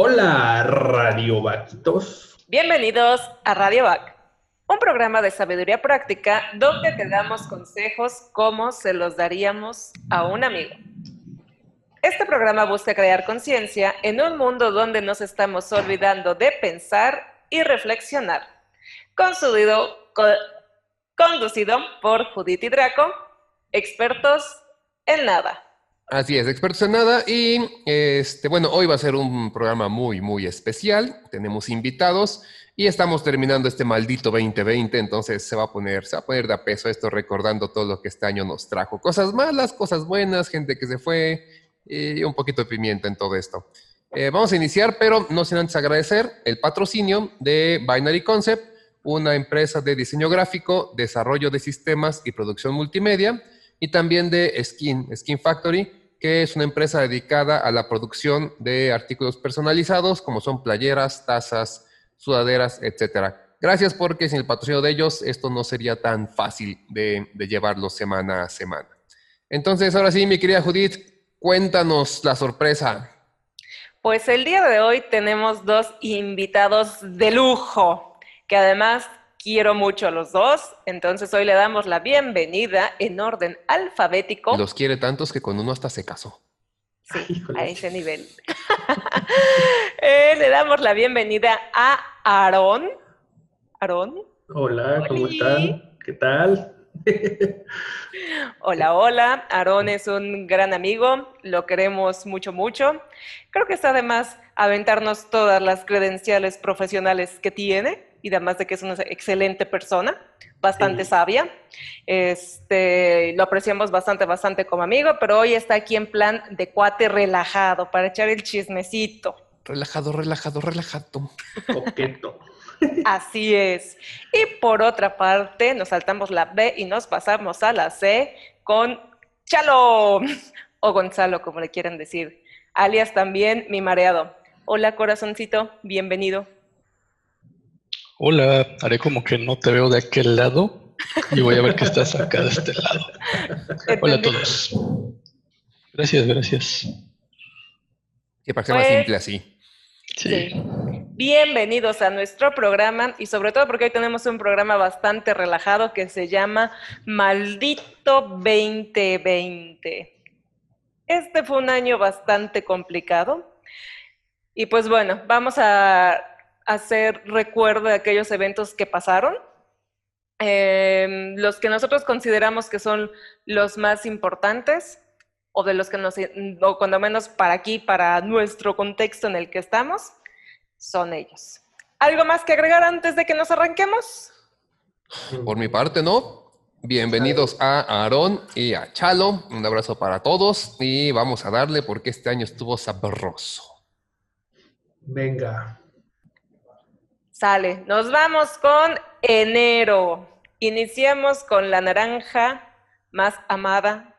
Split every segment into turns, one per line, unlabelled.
Hola, Radio Vaquitos.
Bienvenidos a Radio Vac, un programa de sabiduría práctica donde te damos consejos como se los daríamos a un amigo. Este programa busca crear conciencia en un mundo donde nos estamos olvidando de pensar y reflexionar. Conducido, conducido por Judith Draco, expertos en nada.
Así es, expertos en nada. Y este, bueno, hoy va a ser un programa muy, muy especial. Tenemos invitados y estamos terminando este maldito 2020, entonces se va a poner, se va a poner de a peso esto recordando todo lo que este año nos trajo. Cosas malas, cosas buenas, gente que se fue y un poquito de pimienta en todo esto. Eh, vamos a iniciar, pero no sin antes agradecer el patrocinio de Binary Concept, una empresa de diseño gráfico, desarrollo de sistemas y producción multimedia, y también de Skin, Skin Factory, que es una empresa dedicada a la producción de artículos personalizados, como son playeras, tazas, sudaderas, etcétera. Gracias porque sin el patrocinio de ellos esto no sería tan fácil de, de llevarlo semana a semana. Entonces, ahora sí, mi querida Judith, cuéntanos la sorpresa.
Pues el día de hoy tenemos dos invitados de lujo, que además quiero mucho a los dos, entonces hoy le damos la bienvenida en orden alfabético.
Los quiere tantos que con uno hasta se casó.
Sí, a ese nivel. Eh, le damos la bienvenida a Aarón. Aarón.
Hola, ¿cómo están? ¿Qué tal?
hola, hola. Aarón es un gran amigo, lo queremos mucho, mucho. Creo que está además aventarnos todas las credenciales profesionales que tiene y además de que es una excelente persona, bastante sabia. Este, lo apreciamos bastante, bastante como amigo, pero hoy está aquí en plan de cuate relajado para echar el chismecito.
Relajado, relajado, relajado.
Coqueto.
Así es. Y por otra parte, nos saltamos la B y nos pasamos a la C con Chalo o Gonzalo, como le quieran decir, alias también mi mareado. Hola, corazoncito, bienvenido.
Hola, haré como que no te veo de aquel lado y voy a ver que estás acá de este lado. Hola a todos. Gracias, gracias.
Que para más pues, simple así.
Sí. Bienvenidos a nuestro programa y sobre todo porque hoy tenemos un programa bastante relajado que se llama Maldito 2020. Este fue un año bastante complicado y pues bueno, vamos a hacer recuerdo de aquellos eventos que pasaron, em, los que nosotros consideramos que son los más importantes o de los que nos, o cuando menos para aquí, para nuestro contexto en el que estamos, son ellos. ¿Algo más que agregar antes de que nos arranquemos?
Por mi parte, no. Bienvenidos a Aarón y a Chalo. Un abrazo para todos y vamos a darle porque este año estuvo sabroso.
Venga.
Sale, nos vamos con enero. Iniciamos con la naranja más amada.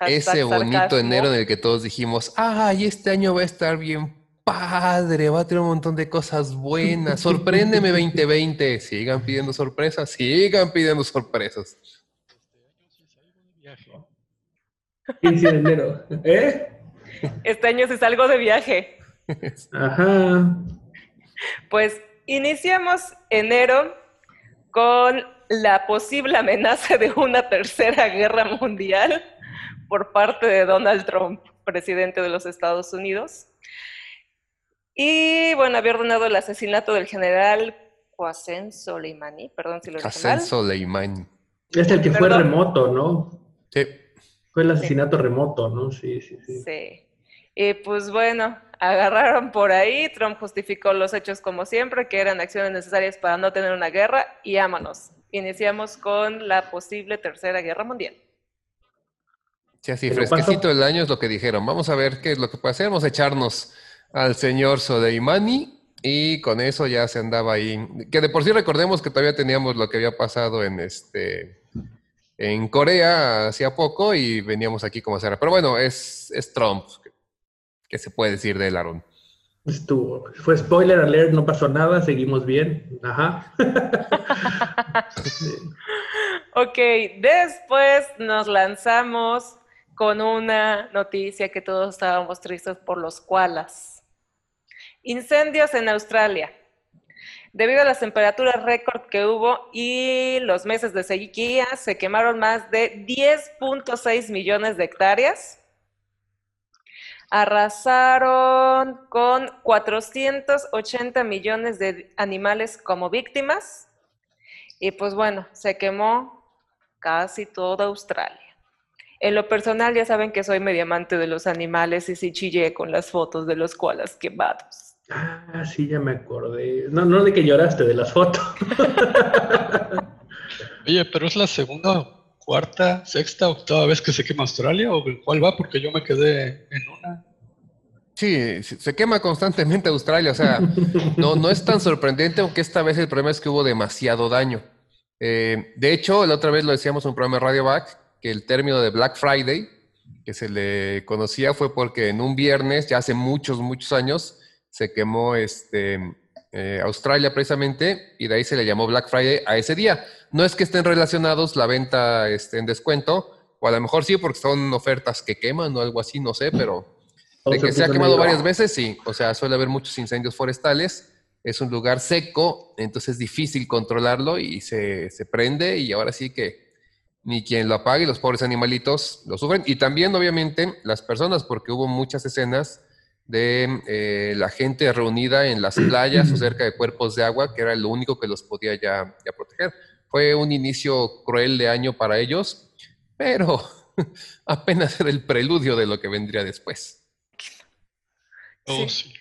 Ese bonito enero en el que todos dijimos, ay, este año va a estar bien padre, va a tener un montón de cosas buenas. Sorpréndeme 2020. Sigan pidiendo sorpresas, sigan pidiendo sorpresas.
Este año de enero, ¿eh?
Este año sí salgo de viaje.
Ajá.
Pues Iniciamos enero con la posible amenaza de una tercera guerra mundial por parte de Donald Trump, presidente de los Estados Unidos. Y bueno, había ordenado el asesinato del general Qasem Soleimani, perdón si lo dije mal.
Soleimani.
Es el que fue remoto, ¿no?
Sí.
Fue el asesinato remoto, ¿no? Sí, sí, sí.
Sí. Y pues bueno, agarraron por ahí, Trump justificó los hechos como siempre, que eran acciones necesarias para no tener una guerra, y vámonos. Iniciamos con la posible tercera guerra mundial.
Sí, así, fresquecito el año es lo que dijeron. Vamos a ver qué es lo que puede hacer. Vamos a echarnos al señor Soleimani y con eso ya se andaba ahí. Que de por sí recordemos que todavía teníamos lo que había pasado en este en Corea hacía poco y veníamos aquí como hacer. Pero bueno, es, es Trump, ¿Qué se puede decir de él, Aaron?
Estuvo. Fue spoiler alert, no pasó nada, seguimos bien. Ajá.
ok, después nos lanzamos con una noticia que todos estábamos tristes por los koalas. Incendios en Australia. Debido a las temperaturas récord que hubo y los meses de sequía, se quemaron más de 10.6 millones de hectáreas. Arrasaron con 480 millones de animales como víctimas. Y pues bueno, se quemó casi toda Australia. En lo personal ya saben que soy medio amante de los animales y sí chillé con las fotos de los koalas quemados.
Ah, sí, ya me acordé. No, no de que lloraste, de las fotos.
Oye, pero es la segunda, cuarta, sexta, octava vez que se quema Australia o cuál va porque yo me quedé en una.
Sí, se quema constantemente Australia, o sea, no, no es tan sorprendente, aunque esta vez el problema es que hubo demasiado daño. Eh, de hecho, la otra vez lo decíamos en un programa de Radio Back, que el término de Black Friday, que se le conocía, fue porque en un viernes, ya hace muchos, muchos años, se quemó este, eh, Australia precisamente y de ahí se le llamó Black Friday a ese día. No es que estén relacionados la venta este, en descuento, o a lo mejor sí porque son ofertas que queman o algo así, no sé, pero de que se ha quemado varias veces, sí. O sea, suele haber muchos incendios forestales. Es un lugar seco, entonces es difícil controlarlo y se, se prende y ahora sí que ni quien lo apague, los pobres animalitos lo sufren. Y también, obviamente, las personas, porque hubo muchas escenas de eh, la gente reunida en las playas o cerca de cuerpos de agua, que era lo único que los podía ya, proteger. Fue un inicio cruel de año para ellos, pero apenas era el preludio de lo que vendría después.
Oh, sí.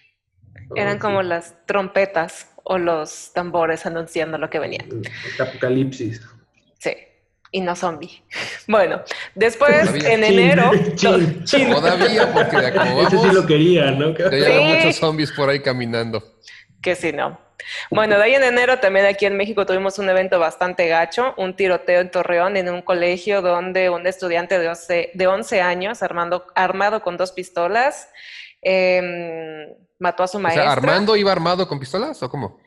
Eran oh, como las trompetas o los tambores anunciando lo que venía.
El apocalipsis.
Sí y no zombie. Bueno, después en enero.
Todavía, porque de
Ese sí lo quería, ¿no?
Ya muchos zombies por ahí caminando.
Que sí, no. Bueno, de ahí en enero también aquí en México tuvimos un evento bastante gacho, un tiroteo en Torreón en un colegio donde un estudiante de 11, de 11 años, armando, armado con dos pistolas, em, mató a su maestra.
¿Armando iba armado con pistolas o cómo?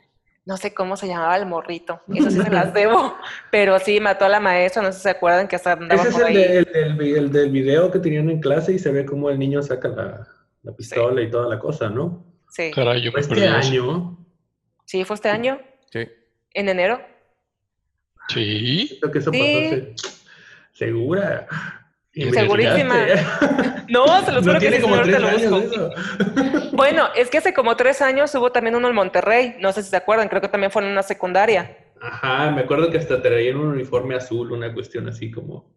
No sé cómo se llamaba el morrito, eso sí se las debo, pero sí mató a la maestra, no sé si se acuerdan que hasta
andaba Ese es el, el, del video que tenían en clase y se ve cómo el niño saca la, pistola y toda la cosa, ¿no?
Sí.
Caray, yo
¿Fue este año?
Sí, fue este año.
Sí.
¿En enero?
Sí.
Creo que eso pasó. ¿Segura?
Segurísima. No, se los juro que sí, como tres lo busco. Bueno, es que hace como tres años hubo también uno en Monterrey. No sé si se acuerdan, creo que también fue en una secundaria.
Ajá, me acuerdo que hasta traían un uniforme azul, una cuestión así como.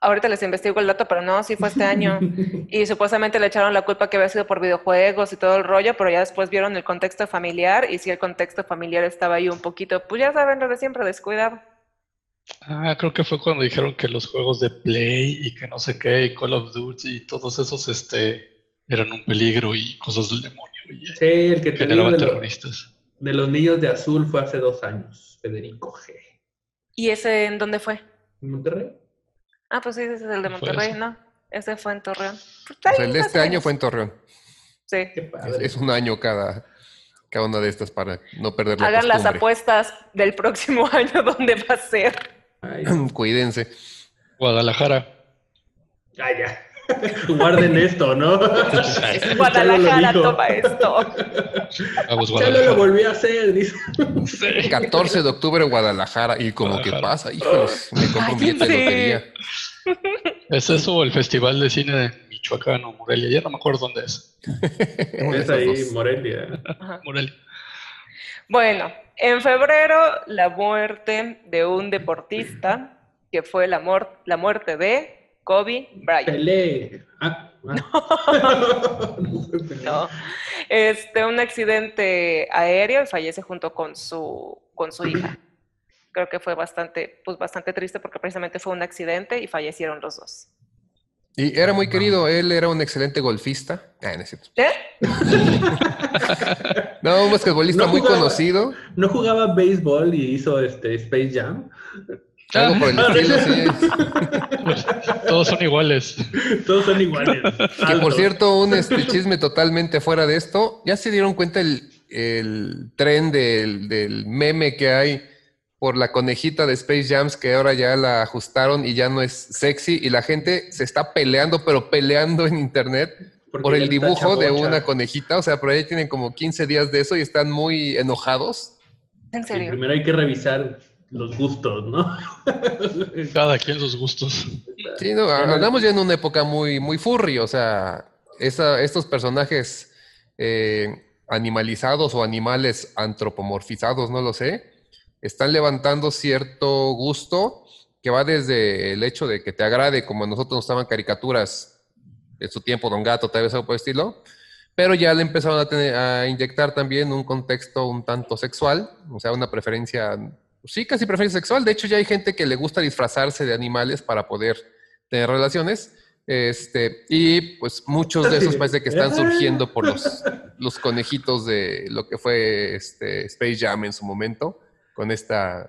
Ahorita les investigo el dato, pero no, sí fue este año. y supuestamente le echaron la culpa que había sido por videojuegos y todo el rollo, pero ya después vieron el contexto familiar y si el contexto familiar estaba ahí un poquito, pues ya saben lo de siempre, descuidado.
Ah, creo que fue cuando dijeron que los juegos de Play y que no sé qué, y Call of Duty y todos esos este, eran un peligro y cosas del demonio.
sí, el que generaban terroristas. de los niños de azul fue hace dos años, Federico G.
¿Y ese en dónde fue?
¿En Monterrey?
Ah, pues sí, ese es el de Monterrey, ¿no? Ese fue en Torreón.
Pues el de este año fue en Torreón.
Sí.
Es, un año cada, cada una de estas para no perder la
Hagan las apuestas del próximo año dónde va a ser.
Cuídense.
Guadalajara.
Ah, ya. Guarden esto, ¿no?
Guadalajara toma esto.
Vamos, Guadalajara. lo volví a hacer, dice.
14 de octubre Guadalajara. ¿Y como que pasa? Hijos, me compro un billete de lotería.
¿Es eso el Festival de Cine de Michoacán o Morelia? Ya no me acuerdo dónde es.
es ahí, Morelia.
Morelia.
Bueno, en febrero, la muerte de un deportista, que fue la, la muerte de Kobe Bryant.
Pelé. Ah,
ah. no. Este, un accidente aéreo y fallece junto con su, con su hija. Creo que fue bastante, pues bastante triste porque precisamente fue un accidente y fallecieron los dos.
Y era muy querido, él era un excelente golfista. Ah, no es cierto.
¿Eh?
no, un basquetbolista muy conocido.
¿No jugaba béisbol y hizo este Space Jam?
Algo por el estilo, sí.
Todos son iguales.
Todos son iguales.
Que por cierto, un este, chisme totalmente fuera de esto. ¿Ya se dieron cuenta el, el tren del, del meme que hay por la conejita de Space Jams que ahora ya la ajustaron y ya no es sexy y la gente se está peleando, pero peleando en internet
Porque
por el dibujo de una conejita, o sea, por ahí tienen como 15 días de eso y están muy enojados.
¿En
Sí,
serio?
primero hay que revisar los gustos, ¿no?
Cada quien sus gustos.
Sí, no, andamos ya en una época muy, muy furry, o sea, esa- estos personajes eh, animalizados o animales antropomorfizados, no lo sé, están levantando cierto gusto que va desde el hecho de que te agrade, como a nosotros nos estaban caricaturas en su tiempo, Don Gato, tal vez algo por el estilo, pero ya le empezaron a, tener- a inyectar también un contexto un tanto sexual, o sea, una preferencia, sí, casi preferencia sexual. De hecho, ya hay gente que le gusta disfrazarse de animales para poder tener relaciones. Este, y pues muchos de esos parece que están surgiendo por los, los conejitos de lo que fue este Space Jam en su momento, con esta,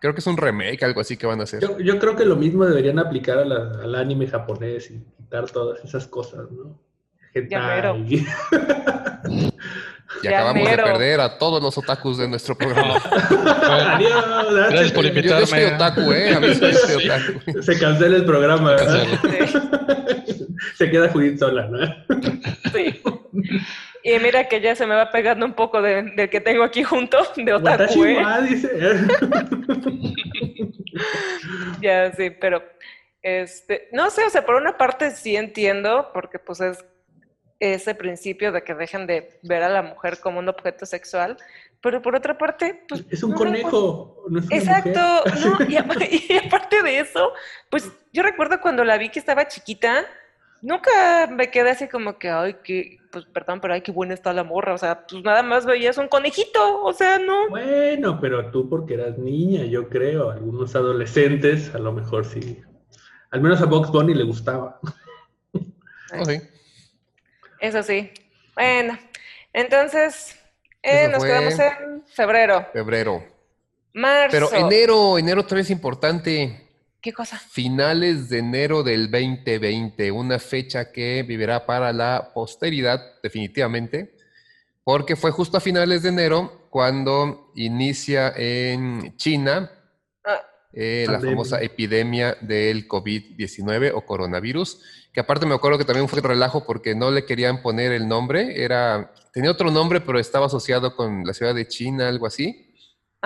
creo que es un remake, algo así que van a hacer.
Yo, yo creo que lo mismo deberían aplicar a la- al anime japonés y quitar todas esas cosas, ¿no? Hentai.
Y
Ya
acabamos de perder a todos los otakus de nuestro programa.
Adiós.
Gracias por
Yo, yo
invitarme.
soy otaku, ¿eh? A mí soy
Sí.
otaku.
Se cancela el programa. Se queda Judith sola, ¿no?
Sí. Y mira que ya se me va pegando un poco de- del que tengo aquí junto, de otaku, ¿eh?
dice.
Ya, sí, pero este, no sé, o sea, por una parte sí entiendo, porque pues es ese principio de que dejen de ver a la mujer como un objeto sexual, pero por otra parte, pues
Es un
no,
conejo. no es una
Exacto,
mujer.
no, y, apa- y aparte de eso, pues yo recuerdo cuando la vi que estaba chiquita, nunca me quedé así como que, ay, que, pues perdón, pero ay, qué buena está la morra, o sea, pues nada más veías un conejito, o sea, no.
Bueno, pero tú porque eras niña, yo creo. Algunos adolescentes, a lo mejor sí. Al menos a Box Bunny le gustaba.
Sí.
Eso sí. Bueno, entonces eh, nos
fue-
quedamos en febrero,
Febrero.
marzo.
Pero enero, enero todavía es importante.
¿Qué cosa?
Finales de enero del 2020, una fecha que vivirá para la posteridad, definitivamente, porque fue justo a finales de enero cuando inicia en China
Ah,
eh, la famosa epidemia del COVID-19 o coronavirus, que aparte me acuerdo que también fue relajo porque no le querían poner el nombre, era, tenía otro nombre, pero estaba asociado con la ciudad de China, algo así.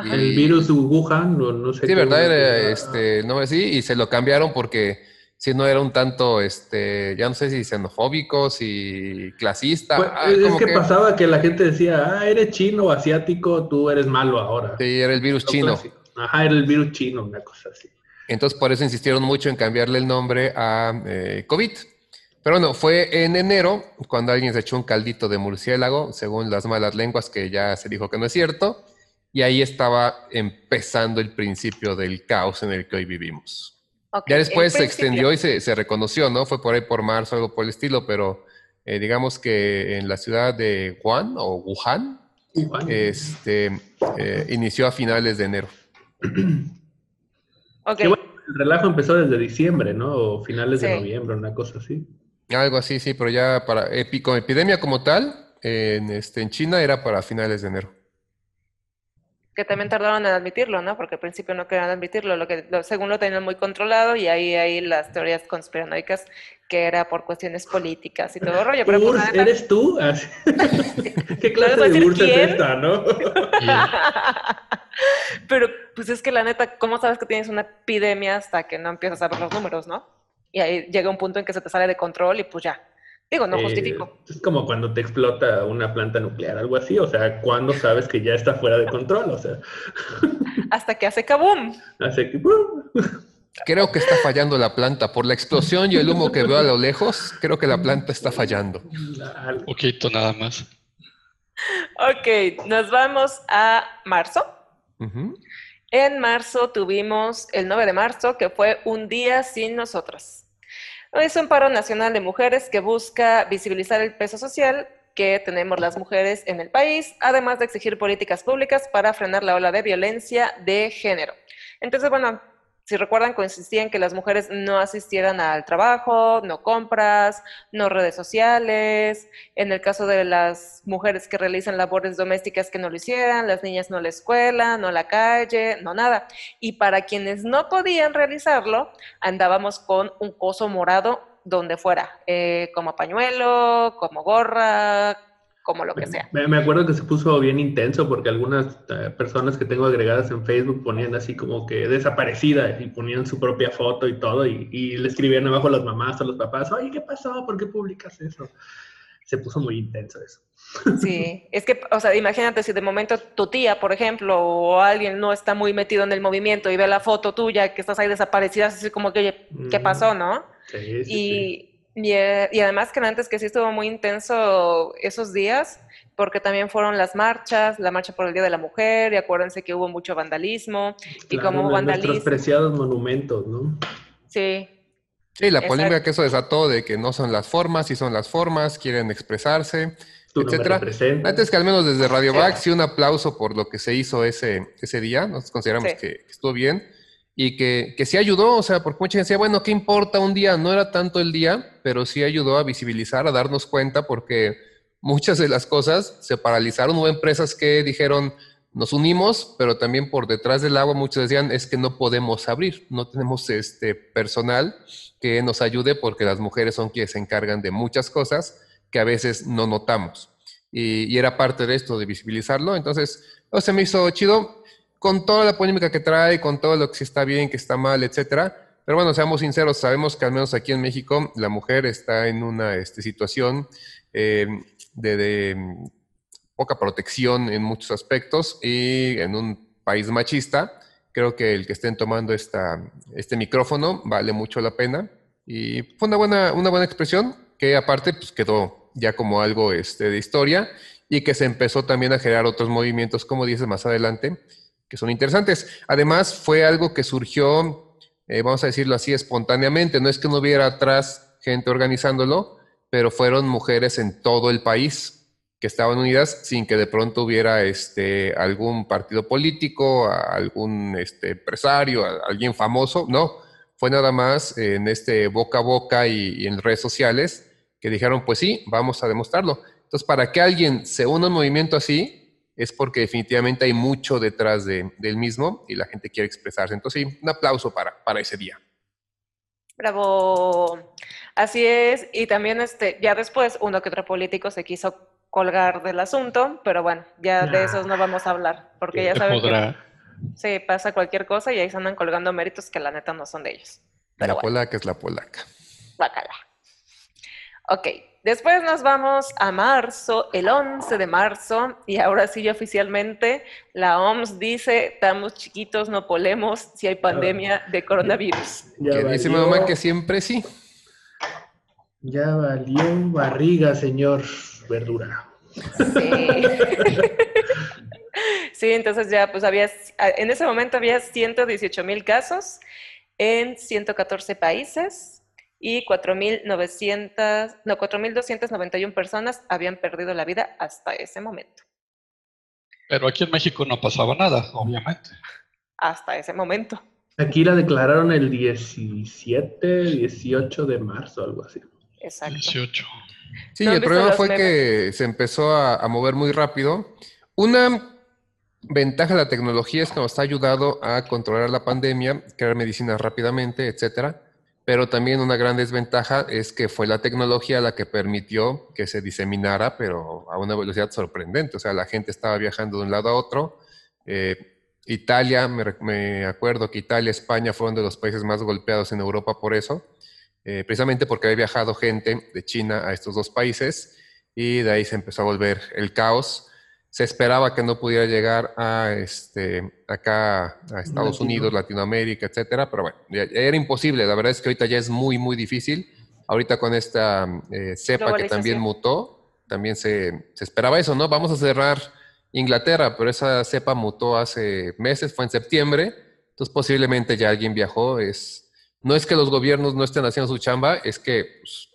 El virus de Wuhan, no, no sé.
Sí,
qué-
¿verdad? Era este, no así, y se lo cambiaron porque si no era un tanto, este, ya no sé si xenofóbico, si clasista.
Pues,
ah,
es
como
que,
que-
pasaba que la gente decía, ah, eres chino asiático, tú eres malo ahora.
Sí, era el virus
Lo
chino.
clásico. Ajá, era el virus chino, una cosa así.
Entonces, por eso insistieron mucho en cambiarle el nombre a eh, COVID. Pero no, fue en enero cuando alguien se echó un caldito de murciélago, según las malas lenguas, que ya se dijo que no es cierto. Y ahí estaba empezando el principio del caos en el que hoy vivimos. Ya después se extendió y se, se reconoció, ¿no? Fue por ahí por marzo, algo por el estilo, pero eh, digamos que en la ciudad de Wuhan o Wuhan,
Wuhan.
este, eh, inició a finales de enero.
Ok,
Que bueno, el relajo empezó desde diciembre, ¿no? O finales de noviembre, una cosa así.
Algo así, sí, pero ya para con epidemia como tal, en, este, en China era para finales de enero.
que también tardaron en admitirlo, ¿no? Porque al principio no querían admitirlo, lo que lo- según lo tenían muy controlado y ahí hay las teorías conspiranoicas que era por cuestiones políticas y todo rollo. Pero pues,
¿eres tú? ¿Qué clase
¿Puedes
de
decir
Urs es esta, no?
Pero pues es que la neta, ¿cómo sabes que tienes una epidemia hasta que no empiezas a ver los números, no? Y ahí llega un punto en que se te sale de control y pues ya. Digo, no
Eh,
justifico.
es como cuando te explota una planta nuclear, algo así. O sea, ¿cuándo sabes que ya está fuera de control? O sea,
Hasta que hace kaboom.
hace que... ¡pum!
Creo que está fallando la planta. Por la explosión y el humo que veo a lo lejos, creo que la planta está fallando.
Algo.
Poquito nada más.
Ok, nos vamos a marzo. En marzo tuvimos el 9 de marzo, que fue un día sin nosotras. Es un paro nacional de mujeres que busca visibilizar el peso social que tenemos las mujeres en el país, además de exigir políticas públicas para frenar la ola de violencia de género. Entonces, bueno, si recuerdan, consistía en que las mujeres no asistieran al trabajo, no compras, no redes sociales. En el caso de las mujeres que realizan labores domésticas, que no lo hicieran, las niñas no a la escuela, no a la calle, no nada. Y para quienes no podían realizarlo, andábamos con un coso morado donde fuera, eh, como pañuelo, como gorra, como lo que sea.
Me, me acuerdo que se puso bien intenso porque algunas eh, personas que tengo agregadas en Facebook ponían así como que desaparecida y ponían su propia foto y todo y, y le escribían abajo a las mamás o los papás, oye, ¿qué pasó? ¿Por qué publicas eso? Se puso muy intenso eso.
Sí, es que, o sea, imagínate si de momento tu tía, por ejemplo, o alguien no está muy metido en el movimiento y ve la foto tuya que estás ahí desaparecida, así como que, oye, ¿qué pasó, no?
Sí, sí, sí.
Y, y, eh, y además que antes que sí estuvo muy intenso esos días, porque también fueron las marchas, la marcha por el Día de la Mujer, y acuérdense que hubo mucho vandalismo, y
Claro,
como hubo
nuestros
vandalismo,
preciados monumentos, ¿no?
sí,
Sí, la
Exacto.
polémica que eso desató de que no son las formas, sí son las formas, quieren expresarse,
Tú
etcétera. Antes que al menos desde Radio
Sí.
Back, sí un aplauso por lo que se hizo ese, ese día. Nosotros consideramos
Sí.
que estuvo bien y que, que sí ayudó, o sea, porque mucha gente decía, bueno, ¿qué importa un día? No era tanto el día, pero sí ayudó a visibilizar, a darnos cuenta, porque muchas de las cosas se paralizaron. Hubo empresas que dijeron, nos unimos, pero también por detrás del agua muchos decían, es que no podemos abrir, no tenemos este personal que nos ayude porque las mujeres son quienes se encargan de muchas cosas que a veces no notamos. Y, era parte de esto, de visibilizarlo. Entonces, se me hizo chido con toda la polémica que trae, con todo lo que está bien, que está mal, etcétera. Pero bueno, seamos sinceros, sabemos que al menos aquí en México la mujer está en una este, situación eh, de, de, mm, poca protección en muchos aspectos y en un país machista. Creo que el que estén tomando esta, este micrófono vale mucho la pena. Y fue una buena, una buena expresión que aparte pues, quedó ya como algo este, de historia y que se empezó también a generar otros movimientos, como dices más adelante, que son interesantes. Además, fue algo que surgió, eh, vamos a decirlo así, espontáneamente. No es que no hubiera atrás gente organizándolo, pero fueron mujeres en todo el país que estaban unidas sin que de pronto hubiera este, algún partido político, algún este, empresario, alguien famoso. No, fue nada más en este boca a boca y, y en redes sociales que dijeron, pues sí, vamos a demostrarlo. Entonces, para que alguien se una a un movimiento así, es porque definitivamente hay mucho detrás de- del mismo y la gente quiere expresarse. Entonces, sí, un aplauso para, para ese día.
Bravo. Así es. Y también este, ya después uno que otro político se quiso colgar del asunto, pero bueno, ya de
Nah.
esos no vamos a hablar, porque ya saben que sí, pasa cualquier cosa y ahí se andan colgando méritos que la neta no son de ellos. Pero
la
bueno,
polaca es la polaca.
guácala. Ok, después nos vamos a marzo, el 11 de marzo, y ahora sí ya oficialmente la OMS dice, estamos chiquitos, no polemos si hay pandemia de coronavirus.
Ya
que dice mamá que siempre sí.
Ya valió barriga, señor verdura.
Sí. Sí, entonces ya pues había, en ese momento había 118 mil casos en 114 países y 4.900, no, 4.291 personas habían perdido la vida hasta ese momento.
Pero aquí en México no pasaba nada, obviamente.
Hasta ese momento.
Aquí la declararon el 17, 18 de marzo, algo así.
Exacto.
18.
Sí,
¿No han
el problema fue
memes?
que se empezó a, a mover muy rápido. Una ventaja de la tecnología es que nos ha ayudado a controlar la pandemia, crear medicinas rápidamente, etcétera. Pero también una gran desventaja es que fue la tecnología la que permitió que se diseminara, pero a una velocidad sorprendente. O sea, la gente estaba viajando de un lado a otro. Eh, Italia, me, me acuerdo que Italia, España fueron de los países más golpeados en Europa por eso eh, precisamente porque había viajado gente de China a estos dos países y de ahí se empezó a volver el caos. Se esperaba que no pudiera llegar a este, acá a Estados
Latino.
Unidos, Latinoamérica, etcétera, pero bueno, ya- ya era imposible. La verdad es que ahorita ya es muy, muy difícil. Ahorita con esta eh, cepa que también mutó, también se, se esperaba eso, ¿no? Vamos a cerrar Inglaterra, pero esa cepa mutó hace meses, fue en septiembre, entonces posiblemente ya alguien viajó. Es, no es que los gobiernos no estén haciendo su chamba, es que pues,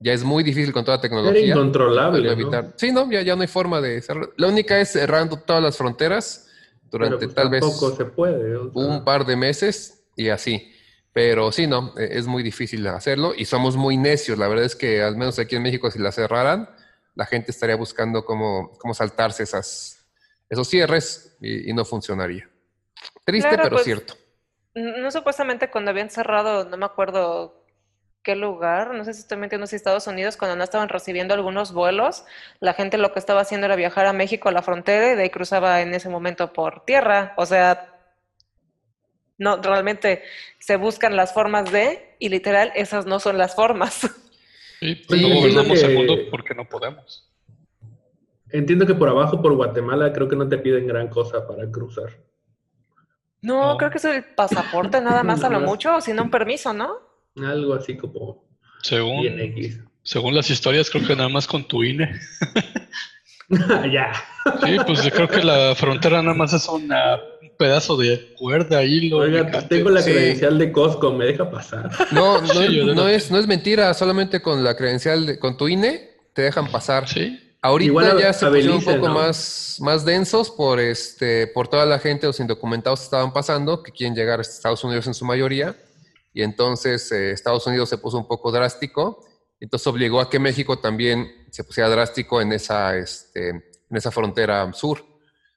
ya es muy difícil con toda la
Era
tecnología.
incontrolable,
poderlo
¿no?
evitar. Sí, no, ya, ya no hay forma de cerrar. La única es cerrando todas las fronteras durante
Pero pues
tal vez
se puede. o sea.
un par de meses y así. Pero sí, no, eh, es muy difícil hacerlo y somos muy necios. La verdad es que al menos aquí en México, si la cerraran, la gente estaría buscando cómo, cómo saltarse esas, esos cierres y, y no funcionaría. Triste,
Claro,
pero
pues,
cierto.
No supuestamente cuando habían cerrado, no me acuerdo qué lugar, no sé si estoy mintiendo, si Estados Unidos, cuando no estaban recibiendo algunos vuelos, la gente lo que estaba haciendo era viajar a México a la frontera y de ahí cruzaba en ese momento por tierra. O sea, no, realmente se buscan las formas de, y literal, esas no son las formas.
Sí, pues no gobernamos el mundo porque no podemos.
Entiendo que por abajo, por Guatemala, creo que no te piden gran cosa para cruzar.
No,
No.
creo que es el pasaporte nada más a lo mucho, o si no un permiso, ¿no?
Algo así como
Según,
X.
según las historias, creo que nada más con tu INE.
ya.
Sí, pues creo que la frontera nada más es una, un pedazo de cuerda, hilo.
Oiga,
mecate.
tengo la
Sí.
credencial de Costco, ¿me deja pasar?
No, no,
Sí, yo
no es, no es mentira, solamente con la credencial, de- con tu INE te dejan pasar.
Sí,
Ahorita
Igual a-
ya se
a
pusieron un poco
¿no?
más, más densos por este, por toda la gente, los indocumentados que estaban pasando, que quieren llegar a Estados Unidos en su mayoría. Y entonces eh, Estados Unidos se puso un poco drástico. Entonces obligó a que México también se pusiera drástico en esa, este, en esa frontera sur.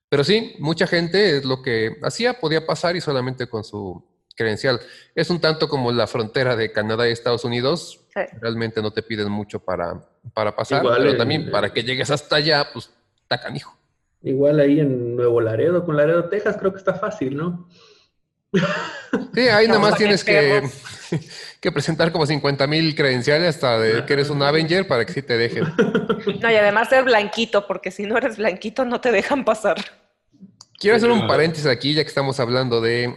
Pero sí, mucha gente es lo que hacía, podía pasar y solamente con su credencial. Es un tanto como la frontera de Canadá y Estados Unidos.
Sí.
Realmente no te piden mucho para, para pasar,
Igual
pero también para que llegues hasta allá, pues está canijo.
Igual ahí en Nuevo Laredo, con Laredo, Texas, creo que está fácil, ¿no?
Sí, ahí nada más tienes que, que presentar como 50 mil credenciales hasta de que eres un Avenger para que sí te dejen.
No, y además ser blanquito, porque si no eres blanquito no te dejan pasar.
Quiero hacer un paréntesis aquí, ya que estamos hablando de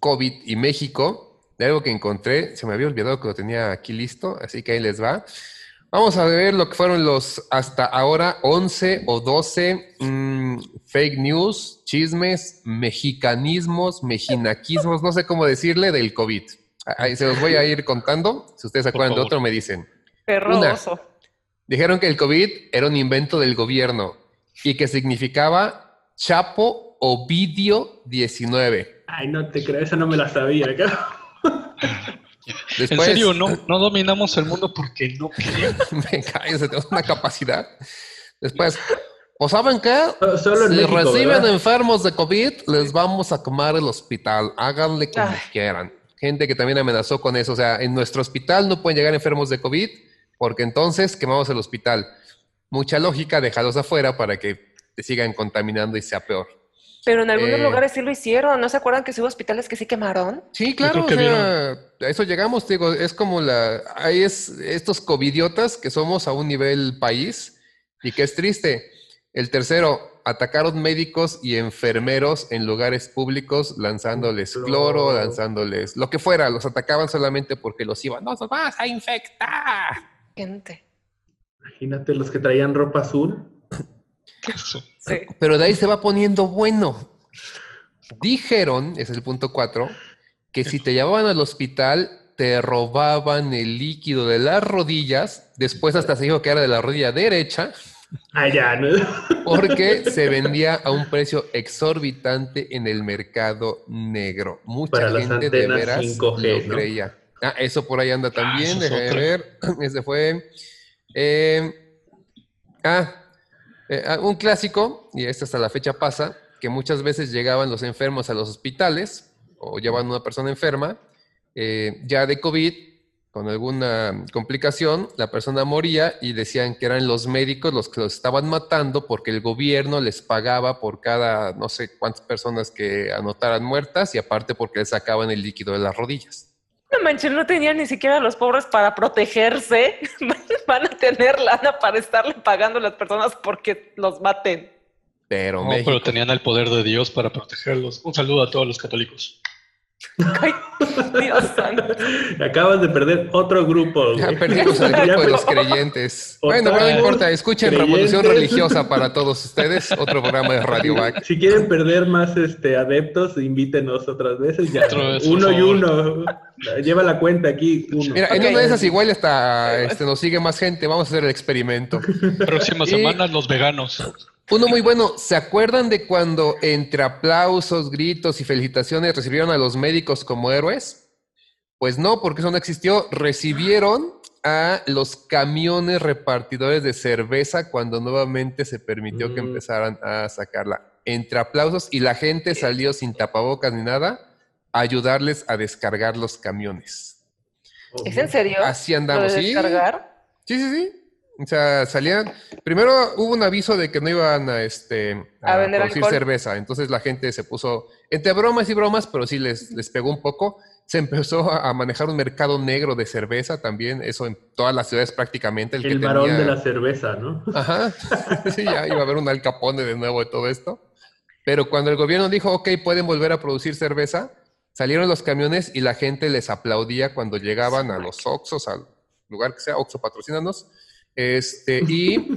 COVID y México, de algo que encontré. Se me había olvidado que lo tenía aquí listo, así que ahí les va. Vamos a ver lo que fueron los hasta ahora 11 o 12 mm, fake news, chismes, mexicanismos, mejinaquismos, no sé cómo decirle, del COVID. Ahí se los voy a ir contando. Si ustedes se acuerdan de otro, me dicen.
Perro
Una.
oso.
Dijeron que el COVID era un invento del gobierno y que significaba Chapo Ovidio 19.
Ay, no te creo, esa no me la sabía.
Después,
en serio, no, no dominamos el mundo porque no queremos.
me caes, tenemos una capacidad. Después, ¿o saben qué?
Solo en
si
México,
reciben
¿verdad?
enfermos de COVID, les vamos a quemar el hospital. Háganle como
Ay.
quieran. Gente que también amenazó con eso. O sea, en nuestro hospital no pueden llegar enfermos de COVID porque entonces quemamos el hospital. Mucha lógica, déjalos afuera para que te sigan contaminando y sea peor.
Pero en algunos
Eh.
lugares sí lo hicieron. ¿No se acuerdan que hubo hospitales que sí quemaron?
Sí, claro, o sea, a eso llegamos, digo, es como la, ahí es estos covidiotas que somos a un nivel país y que es triste. El tercero, atacaron médicos y enfermeros en lugares públicos lanzándoles
Cloro.
cloro, lanzándoles lo que fuera, los atacaban solamente porque los iban, no, nos vas a infectar.
Gente.
Imagínate los que traían ropa azul.
Sí.
Pero de ahí se va poniendo bueno. Dijeron, ese es el punto cuatro, que si te llevaban al hospital, te robaban el líquido de las rodillas. Después hasta se dijo que era de la rodilla derecha,
Ah, ya, ¿no?
porque se vendía a un precio exorbitante en el mercado negro. Mucha
Para las
gente de veras
5G,
lo
¿no?
creía. Ah, eso por ahí anda también,
eso es
déjame ver. Ese fue. eh, ah, eh, ah, un clásico, y este hasta la fecha pasa, que muchas veces llegaban los enfermos a los hospitales o llevaban una persona enferma, eh, ya de COVID, con alguna complicación, la persona moría y decían que eran los médicos los que los estaban matando porque el gobierno les pagaba por cada no sé cuántas personas que anotaran muertas y aparte porque les sacaban el líquido de las rodillas.
No manches, no tenían ni siquiera los pobres para protegerse. Van a tener lana para estarle pagando a las personas porque los maten.
Pero
No,
México,
pero tenían el poder de Dios para protegerlos. Un saludo a todos los católicos.
Ay, Dios santo.
Acabas de perder otro grupo.
ya perdimos
Ya
grupo de los creyentes. Bueno, pero no importa, escuchen Revolución
creyentes.
Religiosa para todos ustedes, otro programa de Radio Back.
Si quieren perder más este, adeptos, invítenos otras veces. Ya.
Otra vez, por
uno y uno. Lleva la cuenta aquí. Uno.
Mira, en una de esas igual hasta este, nos sigue más gente, vamos a hacer el experimento.
Próxima
Y-
semana, los veganos.
Uno muy bueno, ¿se acuerdan de cuando entre aplausos, gritos y felicitaciones recibieron a los médicos como héroes? Pues no, porque eso no existió. Recibieron a los camiones repartidores de cerveza cuando nuevamente se permitió que
Mm.
empezaran a sacarla. Entre aplausos y la gente salió sin tapabocas ni nada a ayudarles a descargar los camiones.
¿Es en serio?
Así andamos,
¿Lo de
sí.
descargar?
Sí, sí, sí. O sea, salían. Primero hubo un aviso de que no iban a, este,
A vender
producir
alcohol.
cerveza. Entonces la gente se puso entre bromas y bromas, pero sí les, les pegó un poco. Se empezó a a manejar un mercado negro de cerveza también. Eso en todas las ciudades prácticamente. El,
El,
que
varón
tenía-
de la cerveza, ¿no?
Ajá. sí, ya iba a haber un alcapone de nuevo de todo esto. Pero cuando el gobierno dijo, ok, pueden volver a producir cerveza, salieron los camiones y la gente les aplaudía cuando llegaban a los Oxos, al lugar que sea, Oxo patrocínanos, este, y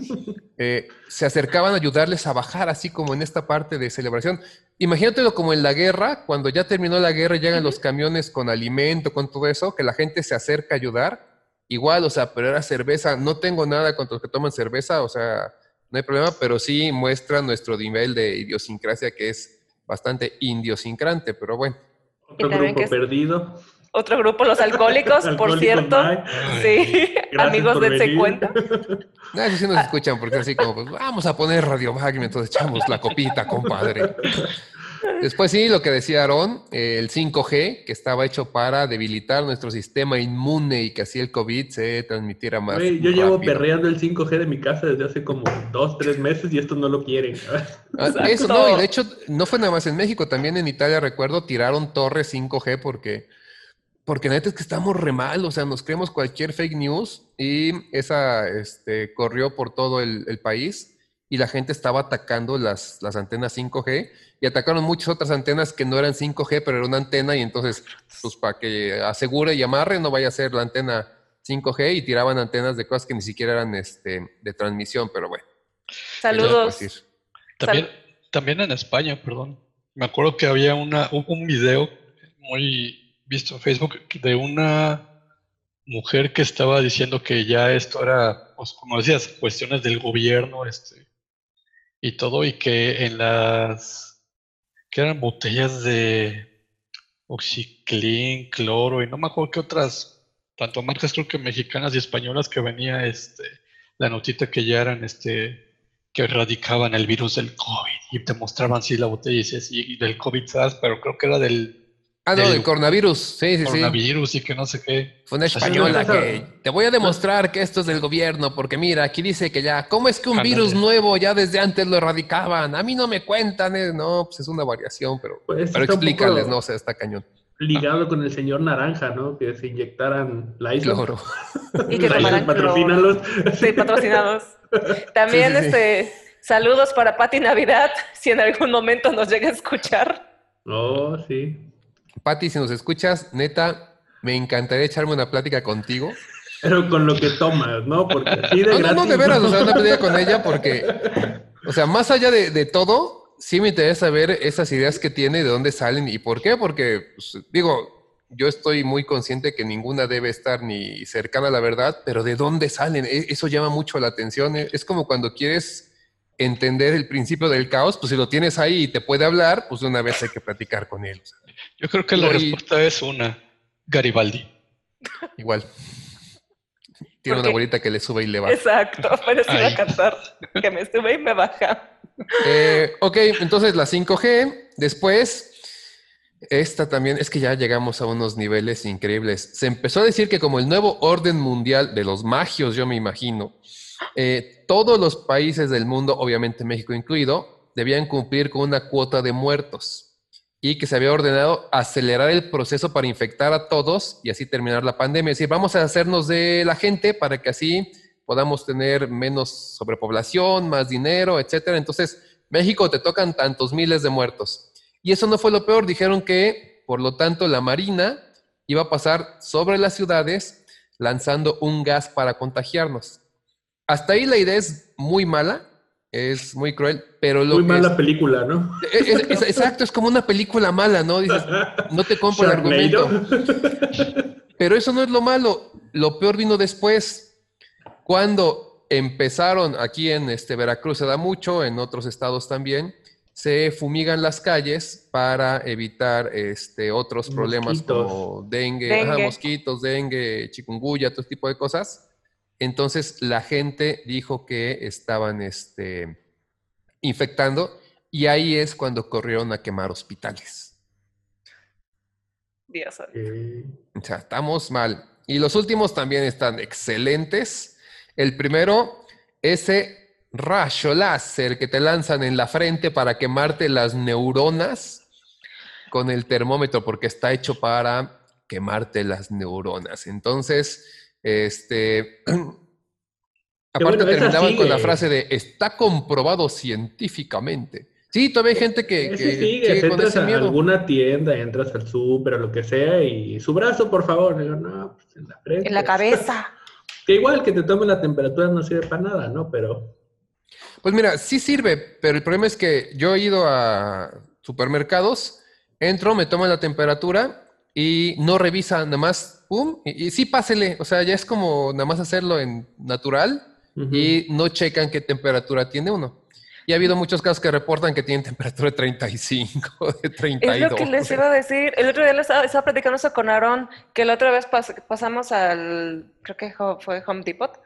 eh, se acercaban a ayudarles a bajar, así como en esta parte de celebración. Imagínatelo como en la guerra, cuando ya terminó la guerra y llegan los camiones con alimento, con todo eso, que la gente se acerca a ayudar. Igual, o sea, pero era cerveza. No tengo nada contra los que toman cerveza, o sea, no hay problema, pero sí muestra nuestro nivel de idiosincrasia que es bastante idiosincrante, pero bueno.
Otro grupo
es-
perdido.
Otro grupo, los alcohólicos, por cierto. Sí,
Gracias
amigos,
venir.
cuenta.
No, eso sí nos escuchan porque es así como, pues vamos a poner Radio Magno, entonces echamos la copita, compadre. Después sí, lo que decía Aarón, eh, el 5G, que estaba hecho para debilitar nuestro sistema inmune y que así el COVID se transmitiera más
yo llevo perreando el 5G de mi casa desde hace como dos, tres meses y estos no lo quieren.
Ah, Eso no, y de hecho no fue nada más en México, también en Italia recuerdo tiraron torres 5G porque porque neta es que estamos re mal, o sea, nos creemos cualquier fake news y esa este, corrió por todo el, el país y la gente estaba atacando las, las antenas 5G y atacaron muchas otras antenas que no eran 5G, pero era una antena y entonces, pues para que asegure y amarre, no vaya a ser la antena 5G y tiraban antenas de cosas que ni siquiera eran este, de transmisión, pero bueno. ¿qué les puedo
Saludos.
También, también en España, perdón. Me acuerdo que había una, un, un video muy visto en Facebook de una mujer que estaba diciendo que ya esto era, pues como decías, cuestiones del gobierno, este, y todo, y que en las, que eran botellas de Oxiclin, cloro, y no me acuerdo qué otras, tanto marcas creo que mexicanas y españolas que venía este, la notita que ya eran este, que erradicaban el virus del COVID y te mostraban sí la botella y y, del COVID SARS, pero creo que era del
Ah, no,
del
del coronavirus, sí, sí, sí.
coronavirus y que no sé qué.
Fue una española que te voy a demostrar que esto es del gobierno, porque mira, aquí dice que ya, ¿cómo es que un virus nuevo ya desde antes lo erradicaban? A mí no me cuentan, eh. no, pues es una variación, pero,
Pues
pero explícales, no, o sea, está cañón.
Ligado con el señor Naranja, ¿no? Que se inyectaran la isla.
Cloro.
Y que tomaran cloro.
patrocínalos.
Sí, patrocinados. También,
Sí, sí, sí.
este, saludos para Pati Navidad, si en algún momento nos llega a escuchar.
Oh, sí.
Pati, si nos escuchas, neta, me encantaría echarme una plática contigo.
Pero con lo que tomas, ¿no? Porque así de
No, no, no,
gratis,
de veras, o sea, una plática con ella porque, o sea, más allá de, de todo, sí me interesa ver esas ideas que tiene, de dónde salen y por qué, porque, pues, digo, yo estoy muy consciente que ninguna debe estar ni cercana a la verdad, pero de dónde salen, E- eso llama mucho la atención. E- Es como cuando quieres entender el principio del caos, pues si lo tienes ahí y te puede hablar, pues de una vez hay que platicar con él. o sea,
Yo creo que la
Y-
respuesta es una, Garibaldi.
igual. Tiene
¿Por
una bolita que le sube y le baja.
Exacto, pero sí iba a cantar. Que me sube y me baja.
Eh, ok, entonces la 5G, después, esta también, es que ya llegamos a unos niveles increíbles. Se empezó a decir que como el nuevo orden mundial de los magios, yo me imagino, eh, todos los países del mundo, obviamente México incluido, debían cumplir con una cuota de muertos y que se había ordenado acelerar el proceso para infectar a todos y así terminar la pandemia. Es decir, vamos a hacernos de la gente para que así podamos tener menos sobrepoblación, más dinero, etcétera. Entonces, México te tocan tantos miles de muertos. Y eso no fue lo peor. Dijeron que, por lo tanto, la Marina iba a pasar sobre las ciudades lanzando un gas para contagiarnos. Hasta ahí la idea es muy mala, es muy cruel, pero lo
Muy
que es-
mala película, ¿no?
es- es- es- exacto, es como una película mala, ¿no? Dices, no te compro el argumento. Pero eso no es lo malo. Lo peor vino después. Cuando empezaron aquí en este Veracruz se da mucho, en otros estados también, se fumigan las calles para evitar este, otros problemas
Mosquitos.
como dengue, ajá,
Dengue.
mosquitos, dengue, chikungunya, todo este tipo de cosas. Entonces la gente dijo que estaban este, infectando y ahí es cuando corrieron a quemar hospitales.
Dios.
Eh,
O sea, estamos mal. Y los últimos también están excelentes. El primero, ese rayo láser que te lanzan en la frente para quemarte las neuronas con el termómetro, porque está hecho para quemarte las neuronas. Entonces, este, aparte terminaban con la frase de está comprobado científicamente. Sí, todavía hay gente que,
que sigue, con ese miedo. a alguna tienda, entras al súper o lo que sea y su brazo, por favor. no, pues en la frente.
En la cabeza.
Que igual que te tome la temperatura no sirve para nada, ¿no? Pero...
Pues mira, sí sirve, pero el problema es que yo he ido a supermercados, entro, me toman la temperatura y no revisa nada más, pum, y, sí pásele, o sea, ya es como nada más hacerlo en natural y no checan qué temperatura tiene uno. Y ha habido muchos casos que reportan que tienen temperatura de 35, de 32.
Es lo que les iba a decir. El otro día les estaba, estaba platicando eso con Aaron, que la otra vez pasamos al, creo que fue Home Depot,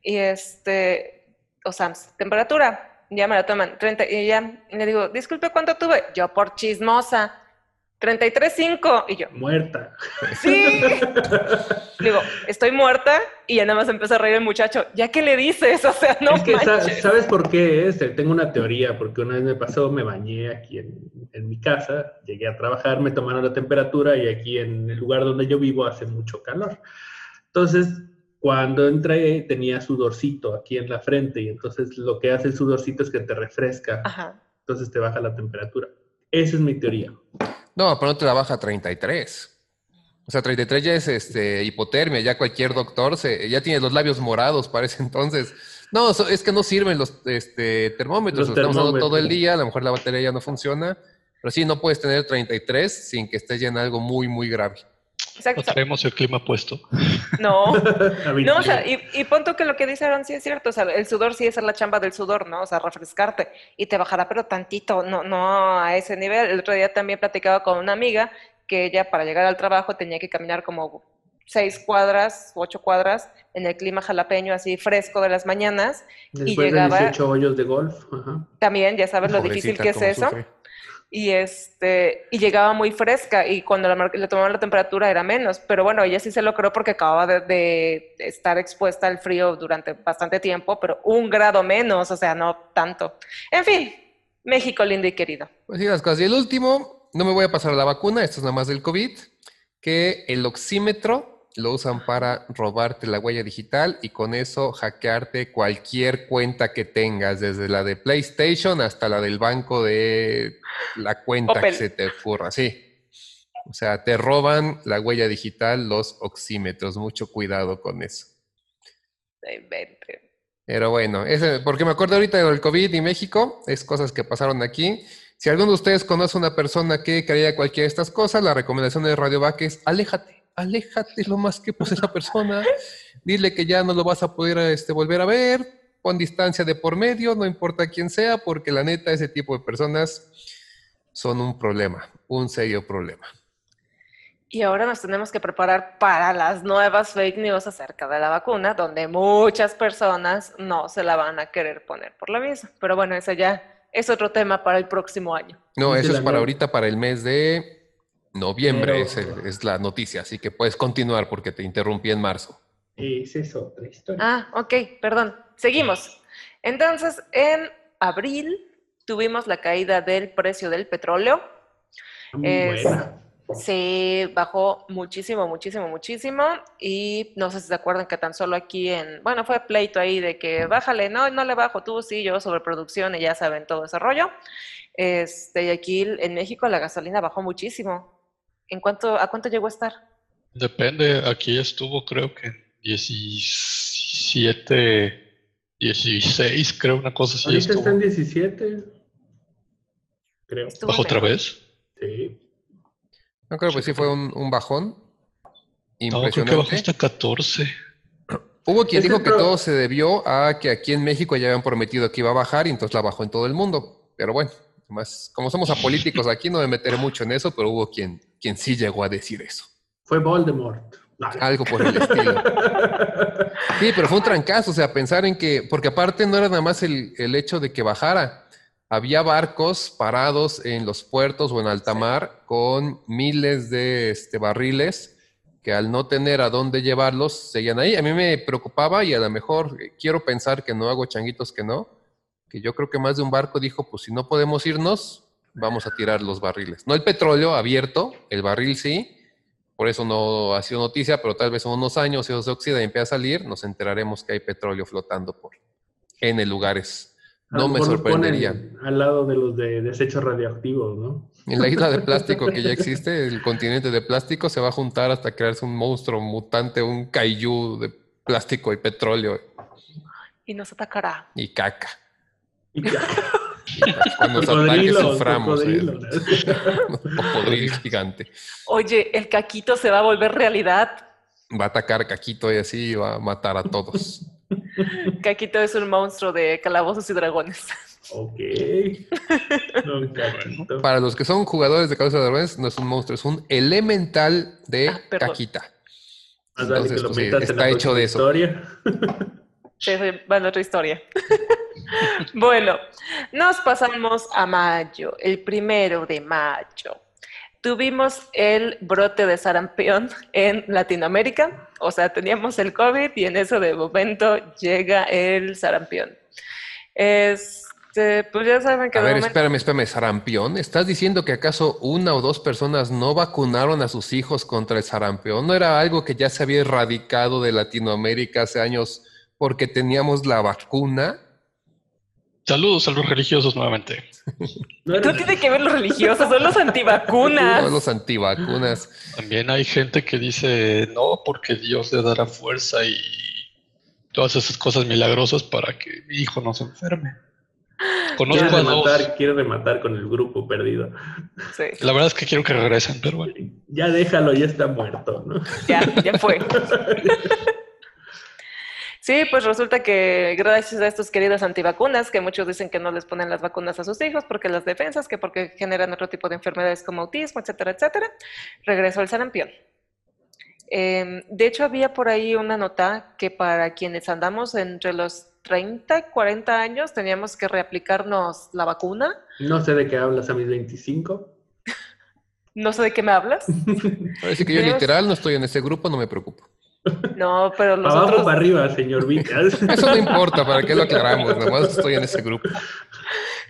y este, o Sam's, temperatura, ya me la toman, 30, y ya le digo, disculpe, ¿cuánto tuve? Yo por chismosa. 33.5. Y yo.
Muerta.
Sí. Digo, estoy muerta. Y ya nada más empezó a reír el muchacho. ¿Ya qué le dices? O sea, no. Es que
¿sabes por qué es? Tengo una teoría, porque una vez me pasó, me bañé aquí en, en, mi casa, llegué a trabajar, me tomaron la temperatura y aquí en el lugar donde yo vivo hace mucho calor. Entonces, cuando entré tenía sudorcito aquí en la frente y entonces lo que hace el sudorcito es que te refresca. Ajá. Entonces te baja la temperatura. Esa es mi teoría.
No, pero no te la baja a 33. O sea, 33 ya es este, hipotermia, ya cualquier doctor se, ya tiene los labios morados para ese entonces. No, es que no sirven los este, termómetros, los, estamos usando todo el día, a lo mejor la batería ya no funciona, pero sí, no puedes tener 33 sin que estés ya en algo muy, muy grave.
Exacto. No traemos el clima puesto.
No, no, o sea, y, y punto que lo que dice Aaron sí es cierto, o sea, el sudor sí es la chamba del sudor, ¿no? O sea, refrescarte y te bajará, pero tantito, no, no a ese nivel. El otro día también platicaba con una amiga que ella para llegar al trabajo tenía que caminar como seis cuadras, ocho cuadras en el clima jalapeño así fresco de las mañanas
y llegaba de 18 hoyos de golf.
También, ya sabes lo difícil que es eso y este y llegaba muy fresca y cuando le tomaban la temperatura era menos, pero bueno, ella sí se lo creo porque acababa de, estar expuesta al frío durante bastante tiempo, pero un grado menos, o sea, no tanto. En fin, México lindo y querido.
Pues sí, las cosas. Y el último, no me voy a pasar a la vacuna, esto es nada más del COVID, que el oxímetro lo usan para robarte la huella digital y con eso hackearte cualquier cuenta que tengas, desde la de PlayStation hasta la del banco de la cuenta que se te ocurra. Sí. O sea, te roban la huella digital los oxímetros. Mucho cuidado con eso. Pero bueno, ese, porque me acuerdo ahorita del COVID y México, es cosas que pasaron aquí. Si alguno de ustedes conoce a una persona que creía cualquiera de estas cosas, la recomendación de Radio Back es aléjate aléjate lo más que pueda esa persona, dile que ya no lo vas a poder este, volver a ver, pon distancia de por medio, no importa quién sea, porque la neta ese tipo de personas son un problema, un serio problema.
Y ahora nos tenemos que preparar para las nuevas fake news acerca de la vacuna, donde muchas personas no se la van a querer poner por la misma. Pero bueno, eso ya es otro tema para el próximo año.
No, eso es para ahorita, para el mes de Noviembre es, la noticia, así que puedes continuar porque te interrumpí en marzo.
Es eso, otra historia.
Ah, ok, perdón. Seguimos. Entonces, en abril tuvimos la caída del precio del petróleo.
Muy
Se bajó muchísimo, muchísimo, muchísimo. Y no sé si se acuerdan que tan solo aquí en, bueno, fue pleito ahí de que bájale, no, no le bajo tú, sí, yo sobreproducción y ya saben todo ese rollo. Este, y aquí en México la gasolina bajó muchísimo. ¿En cuánto, ¿A cuánto llegó a estar?
Depende, aquí estuvo creo que 17, 16, creo, una cosa así.
Ahorita está en 17, creo.
¿Bajo otra vez?
Sí.
No creo que sí fue un, bajón. Impresionante.
No, creo que bajó hasta 14.
Hubo quien dijo que todo se debió a que aquí en México ya habían prometido que iba a bajar y entonces la bajó en todo el mundo. Pero bueno, más, como somos apolíticos aquí, no me meteré mucho en eso, pero hubo quien, quien sí llegó a decir eso.
Fue Voldemort.
Algo por el estilo. Sí, pero fue un trancazo, o sea, pensar en que, porque aparte no era nada más el, hecho de que bajara, había barcos parados en los puertos o en alta mar con miles de este, barriles que al no tener a dónde llevarlos, seguían ahí. A mí me preocupaba y a lo mejor quiero pensar que no hago changuitos que no, que yo creo que más de un barco dijo, pues si no podemos irnos, vamos a tirar los barriles. No el petróleo abierto, el barril sí, por eso no ha sido noticia, pero tal vez en unos años, si eso se oxida y empieza a salir, nos enteraremos que hay petróleo flotando por N lugares. No me sorprendería.
Al lado de los de desechos radioactivos, ¿no?
En la isla de plástico que ya existe, el continente de plástico se va a juntar hasta crearse un monstruo mutante, un kaiju de plástico y petróleo.
Y nos atacará.
Y caca.
Y.
Cuando
Cocodrilo,
suframos.
cocodrilo,
eh. Cocodrilo gigante.
Oye, el caquito se va a volver realidad.
Va a atacar Caquito y así va a matar a todos.
Caquito es un monstruo de calabozos y dragones.
Ok.
Para los que son jugadores de Cabeza de Dragones, no es un monstruo, es un elemental de
Ah.
Caquita.
Que
Entonces, pues, sí, está hecho de eso.
Historia.
Sí, sí, va en otra historia. Bueno, nos pasamos a mayo, el primero de mayo. Tuvimos el brote de sarampión en Latinoamérica, o sea, teníamos el COVID y en eso de momento llega el sarampión. Este, pues ya saben que
A ver,
momento-
espérame, espérame, sarampión. ¿Estás diciendo que acaso una o dos personas no vacunaron a sus hijos contra el sarampión? ¿No era algo que ya se había erradicado de Latinoamérica hace años porque teníamos la vacuna?
Saludos a los religiosos nuevamente.
No
¿Qué
eres-
tiene que ver los religiosos? Son los antivacunas.
Todos los antivacunas.
También hay gente que dice no, porque Dios le dará fuerza y todas esas cosas milagrosas para que mi hijo no se enferme. Conozco
Quiere
a dos.
rematar, rematar con el grupo perdido.
Sí,
La verdad es que quiero que regresen, pero bueno.
Ya déjalo, ya está muerto, ¿no?
ya, ya fue. Sí, pues resulta que gracias a estos queridos antivacunas, que muchos dicen que no les ponen las vacunas a sus hijos porque las defensas, que porque generan otro tipo de enfermedades como autismo, etcétera, etcétera, regresó el sarampión. Eh, de hecho, había por ahí una nota que para quienes andamos entre los 30 y 40 años teníamos que reaplicarnos la vacuna.
No sé de qué hablas a mis 25.
No sé de qué me hablas.
Parece que yo literal no estoy en ese grupo, no me preocupo.
No, pero los
Para abajo,
otros...
para arriba, señor Vicas.
Eso no importa, ¿para qué lo aclaramos? Nomás estoy en ese grupo.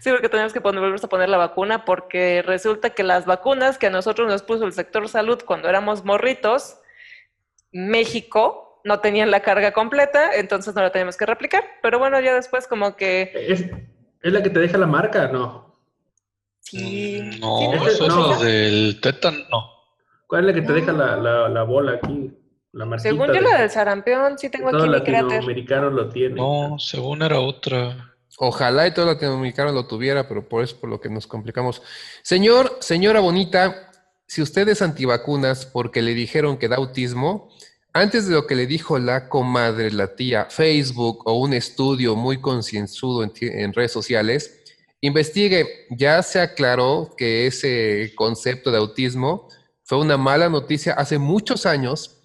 Sí, porque tenemos que poner, volvernos a poner la vacuna porque resulta que las vacunas que a nosotros nos puso el sector salud cuando éramos morritos, México no tenían la carga completa, entonces no la tenemos que replicar. Pero bueno, ya después como que
¿Es, ¿Es la que te deja la marca? No.
sí.
Mm, No,
sí,
ese-
eso es
no.
lo del tétano. No.
¿Cuál es la que te deja la, la, la bola aquí? La marquita.
Según yo
de-
la del sarampión, sí tengo
Todo
aquí mi cráter.
latinoamericano lo tiene.
No, según era otra.
Ojalá y todo latinoamericano lo tuviera, pero por eso por lo que nos complicamos. Señor, señora bonita, si usted es antivacunas porque le dijeron que da autismo, antes de lo que le dijo la comadre, la tía, Facebook o un estudio muy concienzudo en redes sociales, investigue. Ya se aclaró que ese concepto de autismo fue una mala noticia hace muchos años.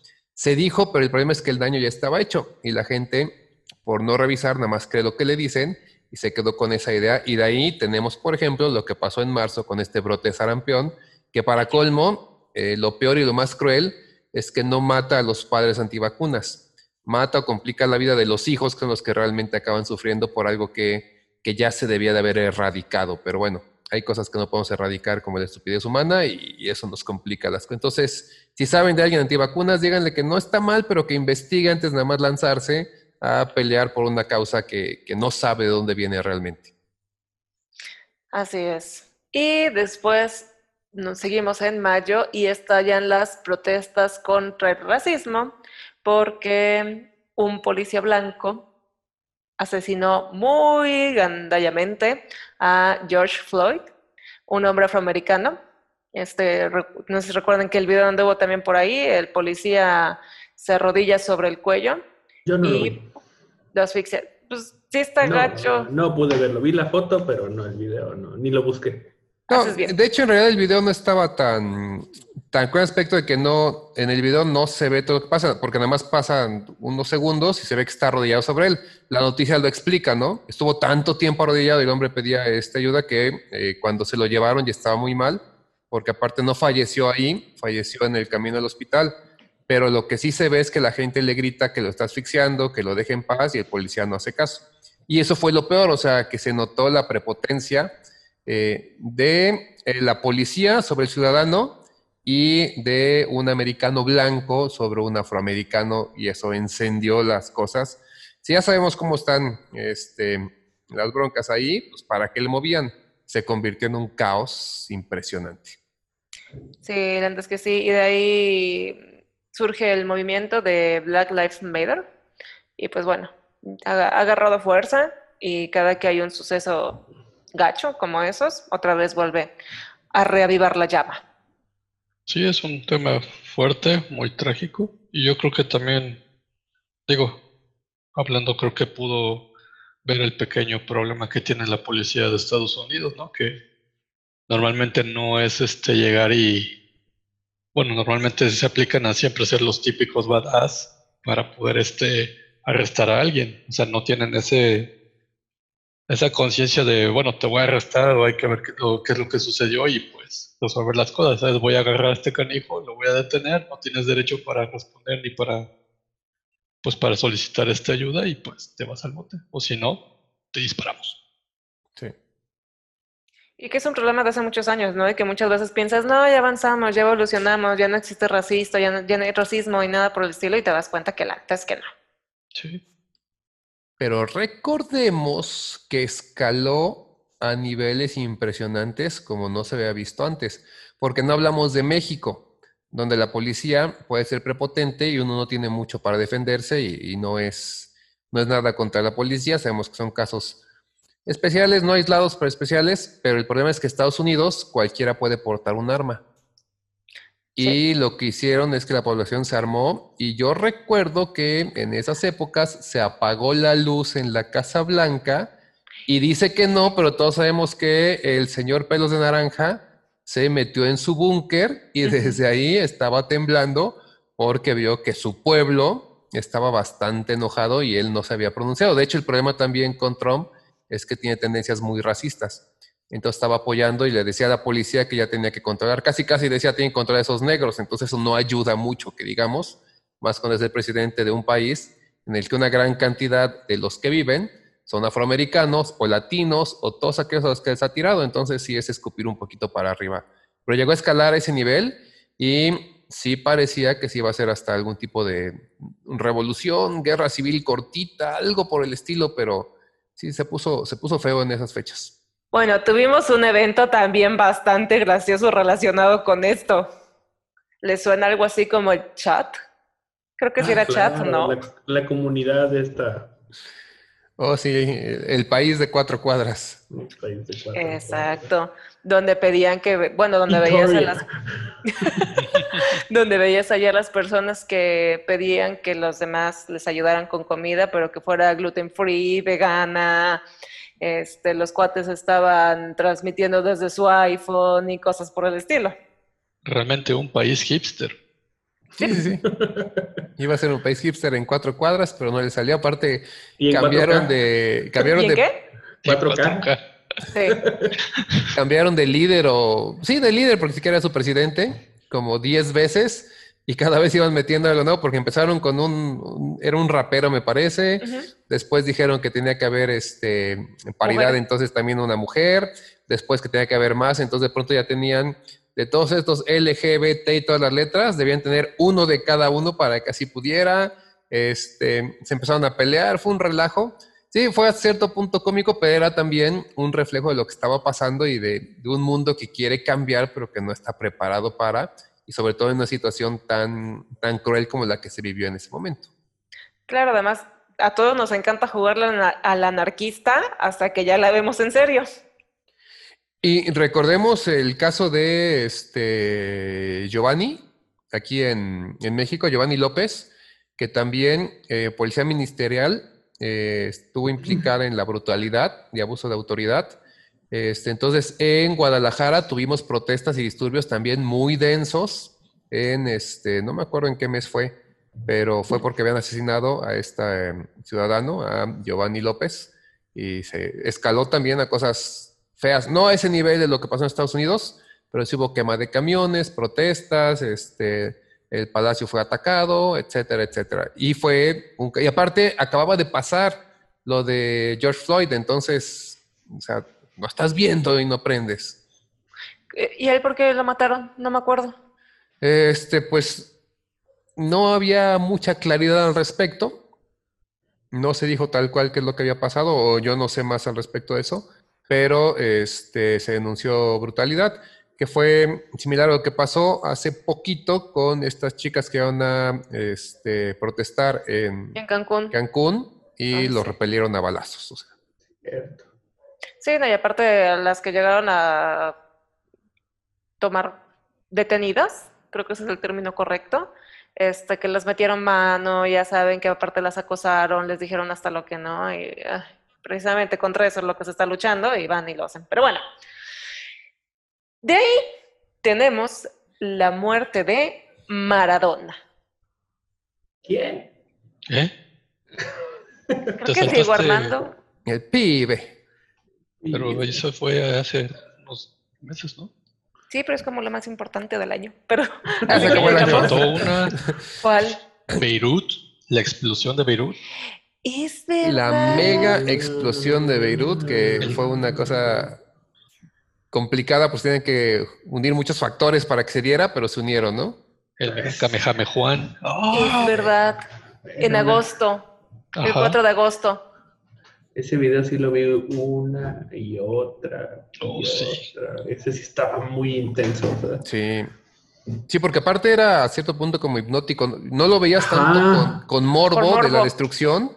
Se dijo, pero el problema es que el daño ya estaba hecho y la gente, por no revisar, nada más cree lo que le dicen y se quedó con esa idea. Y de ahí tenemos, por ejemplo, lo que pasó en marzo con este brote de sarampión, que para colmo, eh, lo peor y lo más cruel es que no mata a los padres antivacunas, mata o complica la vida de los hijos, que son los que realmente acaban sufriendo por algo que, que ya se debía de haber erradicado. Pero bueno, hay cosas que no podemos erradicar como la estupidez humana y, eso nos complica las cosas. Entonces, si saben de alguien antivacunas, díganle que no está mal, pero que investigue antes de nada más lanzarse a pelear por una causa que, que no sabe de dónde viene realmente.
Así es. Y después nos seguimos en mayo y estallan las protestas contra el racismo porque un policía blanco asesinó muy gandallamente a George Floyd, un hombre afroamericano. Este, no sé si recuerdan que el video anduvo también por ahí, el policía se arrodilla sobre el cuello
Yo no lo
y
vi.
lo asfixia. Pues sí está
No,
gacho.
no pude verlo. Vi la foto, pero no el video, no, ni lo busqué.
No, de hecho, en realidad el video no estaba tan, tan con aspecto de que no, en el video no se ve todo lo que pasa, porque nada más pasan unos segundos y se ve que está arrodillado sobre él. La noticia lo explica, ¿no? Estuvo tanto tiempo arrodillado y el hombre pedía esta ayuda que eh, cuando se lo llevaron ya estaba muy mal, porque aparte no falleció ahí, falleció en el camino al hospital. pero lo que sí se ve es que la gente le grita que lo está asfixiando, que lo deje en paz y el policía no hace caso. Y eso fue lo peor, o sea, que se notó la prepotencia eh, de eh, la policía sobre el ciudadano y de un americano blanco sobre un afroamericano y eso encendió las cosas. Si ya sabemos cómo están este, las broncas ahí, pues para qué le movían, se convirtió en un caos impresionante.
Sí, antes que sí, y de ahí surge el movimiento de Black Lives Matter y pues bueno, ha agarrado fuerza y cada que hay un suceso gacho como esos, otra vez vuelve a reavivar la llama.
Sí, es un tema fuerte, muy trágico, y yo creo que también, digo, hablando, creo que pudo ver el pequeño problema que tiene la policía de Estados Unidos, ¿no? Que normalmente no es este llegar y, bueno, normalmente se aplican a siempre ser los típicos badass para poder este arrestar a alguien, o sea, no tienen ese esa conciencia de, bueno, te voy a arrestar o hay que ver qué, qué, es lo que sucedió y pues resolver las cosas, ¿sabes? Voy a agarrar a este canijo, lo voy a detener, no tienes derecho para responder ni para, pues para solicitar esta ayuda y pues te vas al bote. O si no, te disparamos.
Sí.
Y que es un problema de hace muchos años, ¿no? De que muchas veces piensas, no, ya avanzamos, ya evolucionamos, ya no existe racista, ya no, ya no hay racismo y nada por el estilo, y te das cuenta que la es que no.
Sí.
Pero recordemos que escaló a niveles impresionantes como no se había visto antes, porque no hablamos de México, donde la policía puede ser prepotente y uno no tiene mucho para defenderse y, no, es, no es nada contra la policía, sabemos que son casos especiales, no aislados, pero especiales, pero el problema es que Estados Unidos cualquiera puede portar un arma. Y lo que hicieron es que la población se armó y yo recuerdo que en esas épocas se apagó la luz en la Casa Blanca y dice que no, pero todos sabemos que el señor Pelos de Naranja se metió en su búnker y desde ahí estaba temblando porque vio que su pueblo estaba bastante enojado y él no se había pronunciado. De hecho, el problema también con Trump es que tiene tendencias muy racistas. Entonces estaba apoyando y le decía a la policía que ya tenía que controlar, casi casi decía, tienen que controlar a esos negros, entonces eso no ayuda mucho, que digamos, más cuando es el presidente de un país en el que una gran cantidad de los que viven son afroamericanos o latinos o todos aquellos a los que les ha tirado, entonces sí es escupir un poquito para arriba. Pero llegó a escalar ese nivel y sí parecía que sí iba a ser hasta algún tipo de revolución, guerra civil cortita, algo por el estilo, pero sí se puso, se puso feo en esas fechas.
Bueno, tuvimos un evento también bastante gracioso relacionado con esto. ¿Le suena algo así como el chat? Creo que sí ah, era chat, ¿no?
La, comunidad esta.
Oh, sí, el país de cuatro cuadras.
Exacto. Donde pedían que, bueno, donde veías a las. donde veías allá a las personas que pedían que los demás les ayudaran con comida, pero que fuera gluten free, vegana, este, los cuates estaban transmitiendo desde su iPhone y cosas por el estilo.
Realmente un país hipster.
Sí, sí, sí. Iba a ser un país hipster en cuatro cuadras, pero no le salió. Aparte, cambiaron de. Cambiaron de,
qué?
4K.
Sí.
cambiaron de líder o. Sí, de líder, porque siquiera era su presidente, como 10 veces y cada vez iban metiendo algo nuevo porque empezaron con un, era un rapero me parece, después dijeron que tenía que haber este paridad, entonces también una mujer, después que tenía que haber más, entonces de pronto ya tenían de todos estos LGBT y todas las letras, debían tener uno de cada uno para que así pudiera, este, se empezaron a pelear, fue un relajo. Sí, fue a cierto punto cómico, pero era también un reflejo de lo que estaba pasando y de, de un mundo que quiere cambiar, pero que no está preparado para y sobre todo en una situación tan, tan cruel como la que se vivió en ese momento.
Claro, además a todos nos encanta jugar al anarquista hasta que ya la vemos en serio.
Y recordemos el caso de este Giovanni, aquí en, México, Giovanni López, que también eh, policía ministerial eh, estuvo implicada en la brutalidad y abuso de autoridad este, entonces, en Guadalajara tuvimos protestas y disturbios también muy densos. En este, no me acuerdo en qué mes fue, pero fue porque habían asesinado a este ciudadano, a Giovanni López, y se escaló también a cosas feas. No a ese nivel de lo que pasó en Estados Unidos, pero sí hubo quema de camiones, protestas, este, el palacio fue atacado, etcétera, etcétera. Y fue, y aparte acababa de pasar lo de George Floyd, entonces, o sea, no estás viendo y no aprendes.
Eh, ¿Y él por qué lo mataron? No me acuerdo.
Este, pues no había mucha claridad al respecto. No se dijo tal cual qué es lo que había pasado, o yo no sé más al respecto de eso, pero este, se denunció brutalidad, que fue similar a lo que pasó hace poquito con estas chicas que iban a este, protestar en,
En Cancún.
Cancún y
Ah,
los
sí.
repelieron a balazos. o sea.
Cierto.
Sí, no, y aparte las que llegaron a tomar detenidas, creo que ese es el término correcto, este, que les metieron mano, ya saben que aparte las acosaron, les dijeron hasta lo que no, y ay, precisamente contra eso es lo que se está luchando y van y lo hacen. Pero bueno, de ahí tenemos la muerte de Maradona.
¿Quién?
¿Eh?
Creo que
saltaste-
Armando.
El pibe.
Pero eso fue hace unos meses, ¿no?
Sí, pero es como lo más importante del año. Pero,
Me faltó una
¿cuál?
Beirut, la explosión de Beirut.
Es verdad.
La mega explosión de Beirut, que fue una cosa complicada, pues tienen que unir muchos factores para que se diera, pero se unieron, ¿no?
El Kamehame Juan.
Es verdad. En agosto, el
Ajá.
4 de agosto.
Ese video sí lo vi una y otra. y
Oh, sí.
otra. Ese sí estaba muy intenso. ¿verdad?
Sí. Sí, porque aparte era a cierto punto como hipnótico. No lo veías tanto con, con morbo, de la destrucción,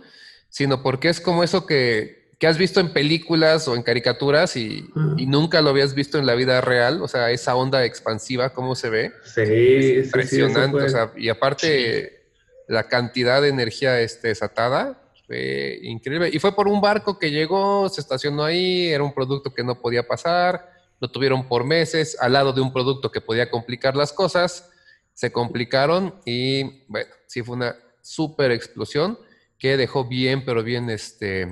sino porque es como eso que, que has visto en películas o en caricaturas y, y nunca lo habías visto en la vida real. O sea, esa onda expansiva, cómo se ve.
Sí, sí, sí, eso
Impresionante.
fue-
o sea, y aparte, la cantidad de energía este, desatada fue increíble. Y fue por un barco que llegó, se estacionó ahí, era un producto que no podía pasar, lo tuvieron por meses, al lado de un producto que podía complicar las cosas, se complicaron y bueno, sí fue una súper explosión que dejó bien, pero bien este,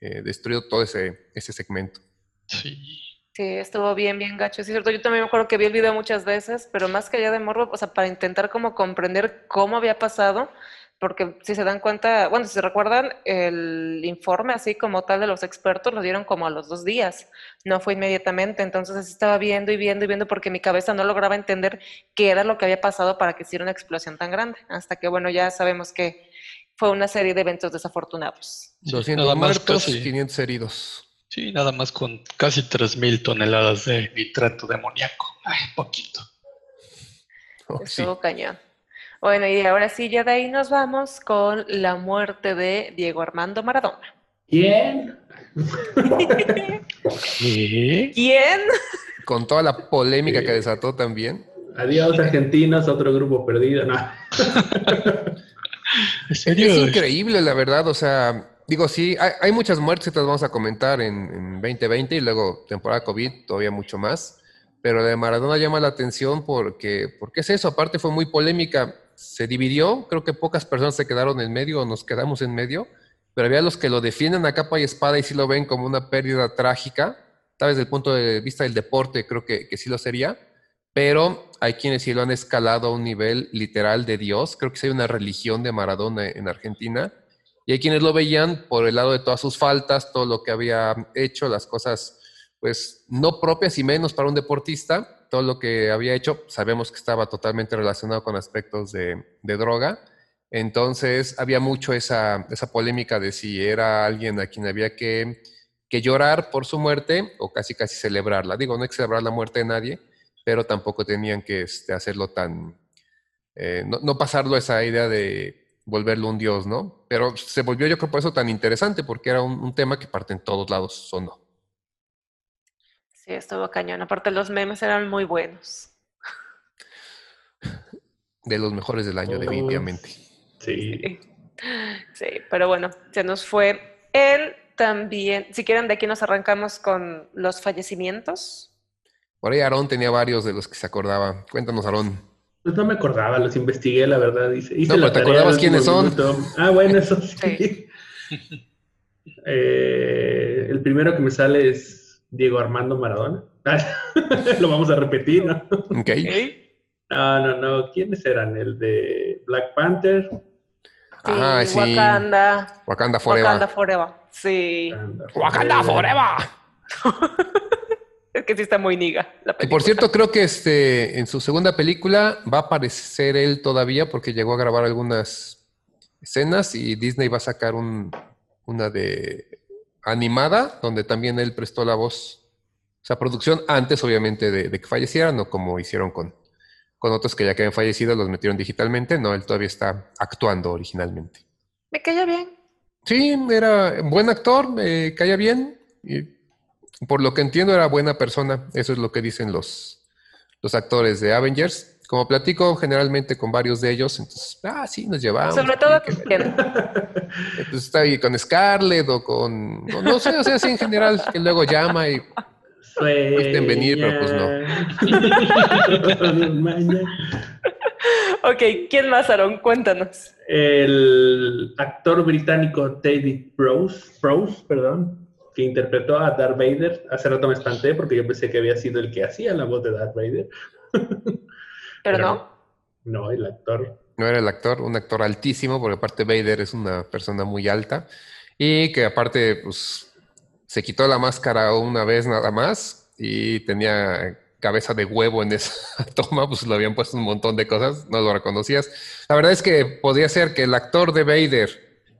eh, destruido todo ese, ese segmento.
Sí.
Sí, estuvo bien, bien gacho. Sí, es cierto. Yo también me acuerdo que vi el video muchas veces, pero más que allá de morbo, o sea, para intentar como comprender cómo había pasado, porque si se dan cuenta, bueno, si se recuerdan, el informe así como tal de los expertos lo dieron como a los dos días, no fue inmediatamente, entonces así estaba viendo y viendo y viendo porque mi cabeza no lograba entender qué era lo que había pasado para que hiciera una explosión tan grande, hasta que bueno, ya sabemos que fue una serie de eventos desafortunados.
Sí,
200
nada más
muertos,
casi.
500 heridos.
Sí, nada más con casi 3.000 toneladas de nitrato de amoníaco. Ay, poquito.
Oh, sí.
Estuvo cañón. Bueno, y ahora sí, ya de ahí nos vamos con la muerte de Diego Armando Maradona.
¿Quién?
¿Quién?
Con toda la polémica que desató también.
Adiós, argentinos, otro grupo perdido. No.
¿En serio?
Es increíble, la verdad. O sea, digo, sí, hay, hay muchas muertes que las vamos a comentar en, en 2020 y luego temporada COVID, todavía mucho más. Pero la de Maradona llama la atención porque, porque es eso. Aparte, fue muy polémica. Se dividió. Creo que pocas personas se quedaron en medio o nos quedamos en medio. Pero había los que lo defienden a capa y espada y sí lo ven como una pérdida trágica. Tal vez desde el punto de vista del deporte, creo que, que sí lo sería. Pero hay quienes sí lo han escalado a un nivel literal de Dios. Creo que sí hay una religión de Maradona en Argentina. Y hay quienes lo veían por el lado de todas sus faltas, todo lo que había hecho, las cosas, pues, no propias y menos para un deportista. Todo lo que había hecho, sabemos que estaba totalmente relacionado con aspectos de, droga. Entonces, había mucho esa, esa polémica de si era alguien a quien había que, que llorar por su muerte o casi casi celebrarla. Digo, no hay que celebrar la muerte de nadie, pero tampoco tenían que este, hacerlo tan, eh, no, no pasarlo a esa idea de volverlo un dios, ¿no? Pero se volvió yo creo por eso tan interesante, porque era un, tema que parte en todos lados sonó.
Sí, estuvo cañón. Aparte, los memes eran muy buenos.
De los mejores del año,
Oh.
definitivamente.
Sí.
Sí, pero bueno, se nos fue él también. Si quieren, de aquí nos arrancamos con los fallecimientos.
Por ahí Aarón tenía varios de los que se acordaba. Cuéntanos, Aarón.
Pues no me acordaba, los investigué, la verdad. Hice, hice
No,
la
pero ¿te acordabas quiénes son?
Ah, bueno, eso sí. Eh, el primero que me sale es Diego Armando Maradona. Ah, Lo vamos a repetir, ¿no?
Ok.
No, no, no. ¿Quiénes eran? El de Black Panther.
Sí,
Ah, sí.
Wakanda.
Wakanda Forever.
Wakanda Forever. Sí.
Wakanda Forever.
Es que sí está muy niga la
Y por cierto, creo que este, en su segunda película va a aparecer él todavía porque llegó a grabar algunas escenas y Disney va a sacar un, una de animada donde también él prestó la voz. O sea, producción antes, obviamente, de, de que falleciera, no como hicieron con, con otros que ya que habían fallecido, los metieron digitalmente. No, él todavía está actuando originalmente.
Me caía bien.
Sí, era buen actor, me caía bien. Y por lo que entiendo, era buena persona. Eso es lo que dicen los, los actores de Avengers. Como platico generalmente con varios de ellos, entonces, ah, sí, nos llevamos.
Sobre
sí,
todo
que-
¿quién?
pues está ahí con Scarlett o con, con- no sé, o sea, así en general, que luego llama y
Sueña.
en venir, pero pues
Maña.
Ok, ¿quién más, Aaron? Cuéntanos.
El actor británico David Prowse, Prowse, perdón, que interpretó a Darth Vader. Hace rato me espanté porque yo pensé que había sido el que hacía la voz de Darth Vader.
Pero no.
No, el actor.
no era el actor, un actor altísimo, porque aparte Vader es una persona muy alta y que aparte, pues, se quitó la máscara una vez nada más y tenía cabeza de huevo en esa toma, pues lo habían puesto un montón de cosas, no lo reconocías. La verdad es que podría ser que el actor de Vader,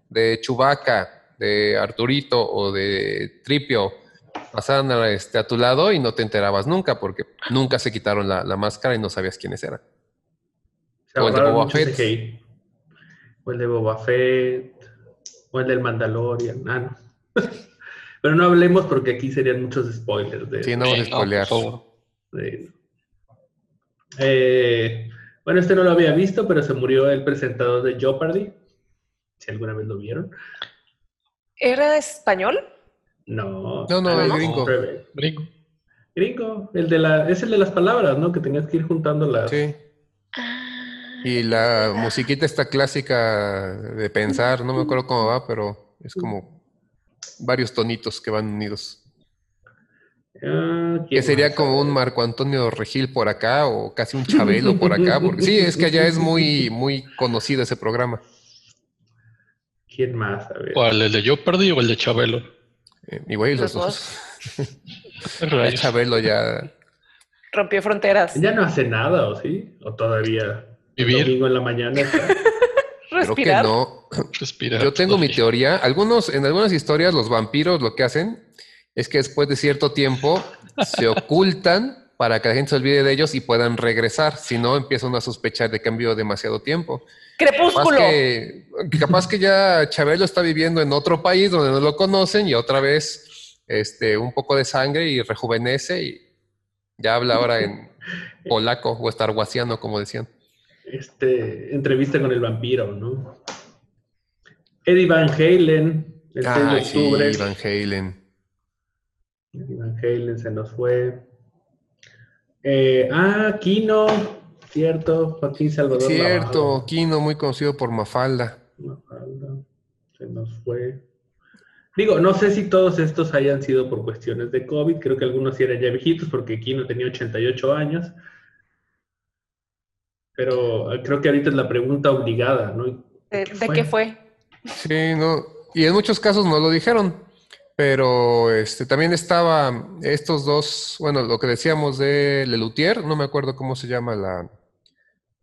de Chewbacca, de Arturito o de Tripio pasaran a, este, a tu lado y no te enterabas nunca, porque nunca se quitaron la, la máscara y no sabías quiénes eran.
Se
O el de Boba Fett.
CGI. O el de Boba Fett. O el del Mandalorian. Ah, no. Pero no hablemos porque aquí serían muchos spoilers. De,
Sí, no vamos a spoilear.
de- Eh, bueno, este no lo había visto, pero se murió el presentador de Jeopardy. Si alguna vez lo vieron.
¿Era español?
No.
No, no,
Ah,
el gringo.
Gringo.
Gringo. El de la, es el de las palabras, ¿no? Que tenías que ir juntando las.
Sí. Y la musiquita esta clásica de pensar, no me acuerdo cómo va, pero es como varios tonitos que van unidos.
Ah,
Que
¿quién
sería
más?
como un Marco Antonio Regil por acá o casi un Chabelo por acá, porque sí, es que allá es muy, muy conocido ese programa.
¿Quién más? A ver.
¿Cuál? ¿El de Jeopardy o el de Chabelo?
Eh, igual y los
Los
dos. Chabelo ya.
Rompió fronteras.
Ya no hace nada, ¿o sí? ¿O todavía? el
Vivir.
domingo en la mañana. está?
Creo que
Respirar.
no.
Respira.
Yo tengo mi teoría. Algunos, en algunas historias, los vampiros lo que hacen es que después de cierto tiempo se ocultan para que la gente se olvide de ellos y puedan regresar. Si no, empiezan a sospechar de que han vivido demasiado tiempo. Capaz
Crepúsculo.
que, capaz que ya Chabelo está viviendo en otro país donde no lo conocen y otra vez este, un poco de sangre y rejuvenece y ya habla ahora en polaco o estarguasiano, como decían.
Este, entrevista con el vampiro, ¿no? Eddie Van Halen, el 6 de
Ah, sí,
octubre.
Van Halen.
Eddie Van Halen se nos fue. Eh, ah, Kino, cierto, Joaquín Salvador.
Cierto,
Lavado.
Kino, muy conocido por Mafalda.
Mafalda, se nos fue. Digo, no sé si todos estos hayan sido por cuestiones de COVID, creo que algunos sí eran ya viejitos porque Kino tenía 88 años. Pero eh, creo que ahorita es la pregunta obligada, ¿no?
¿De, de qué fue?
Sí, no. Y en muchos casos no lo dijeron. Pero este también estaba estos dos, bueno, lo que decíamos de Lelutier, no me acuerdo cómo se llama la,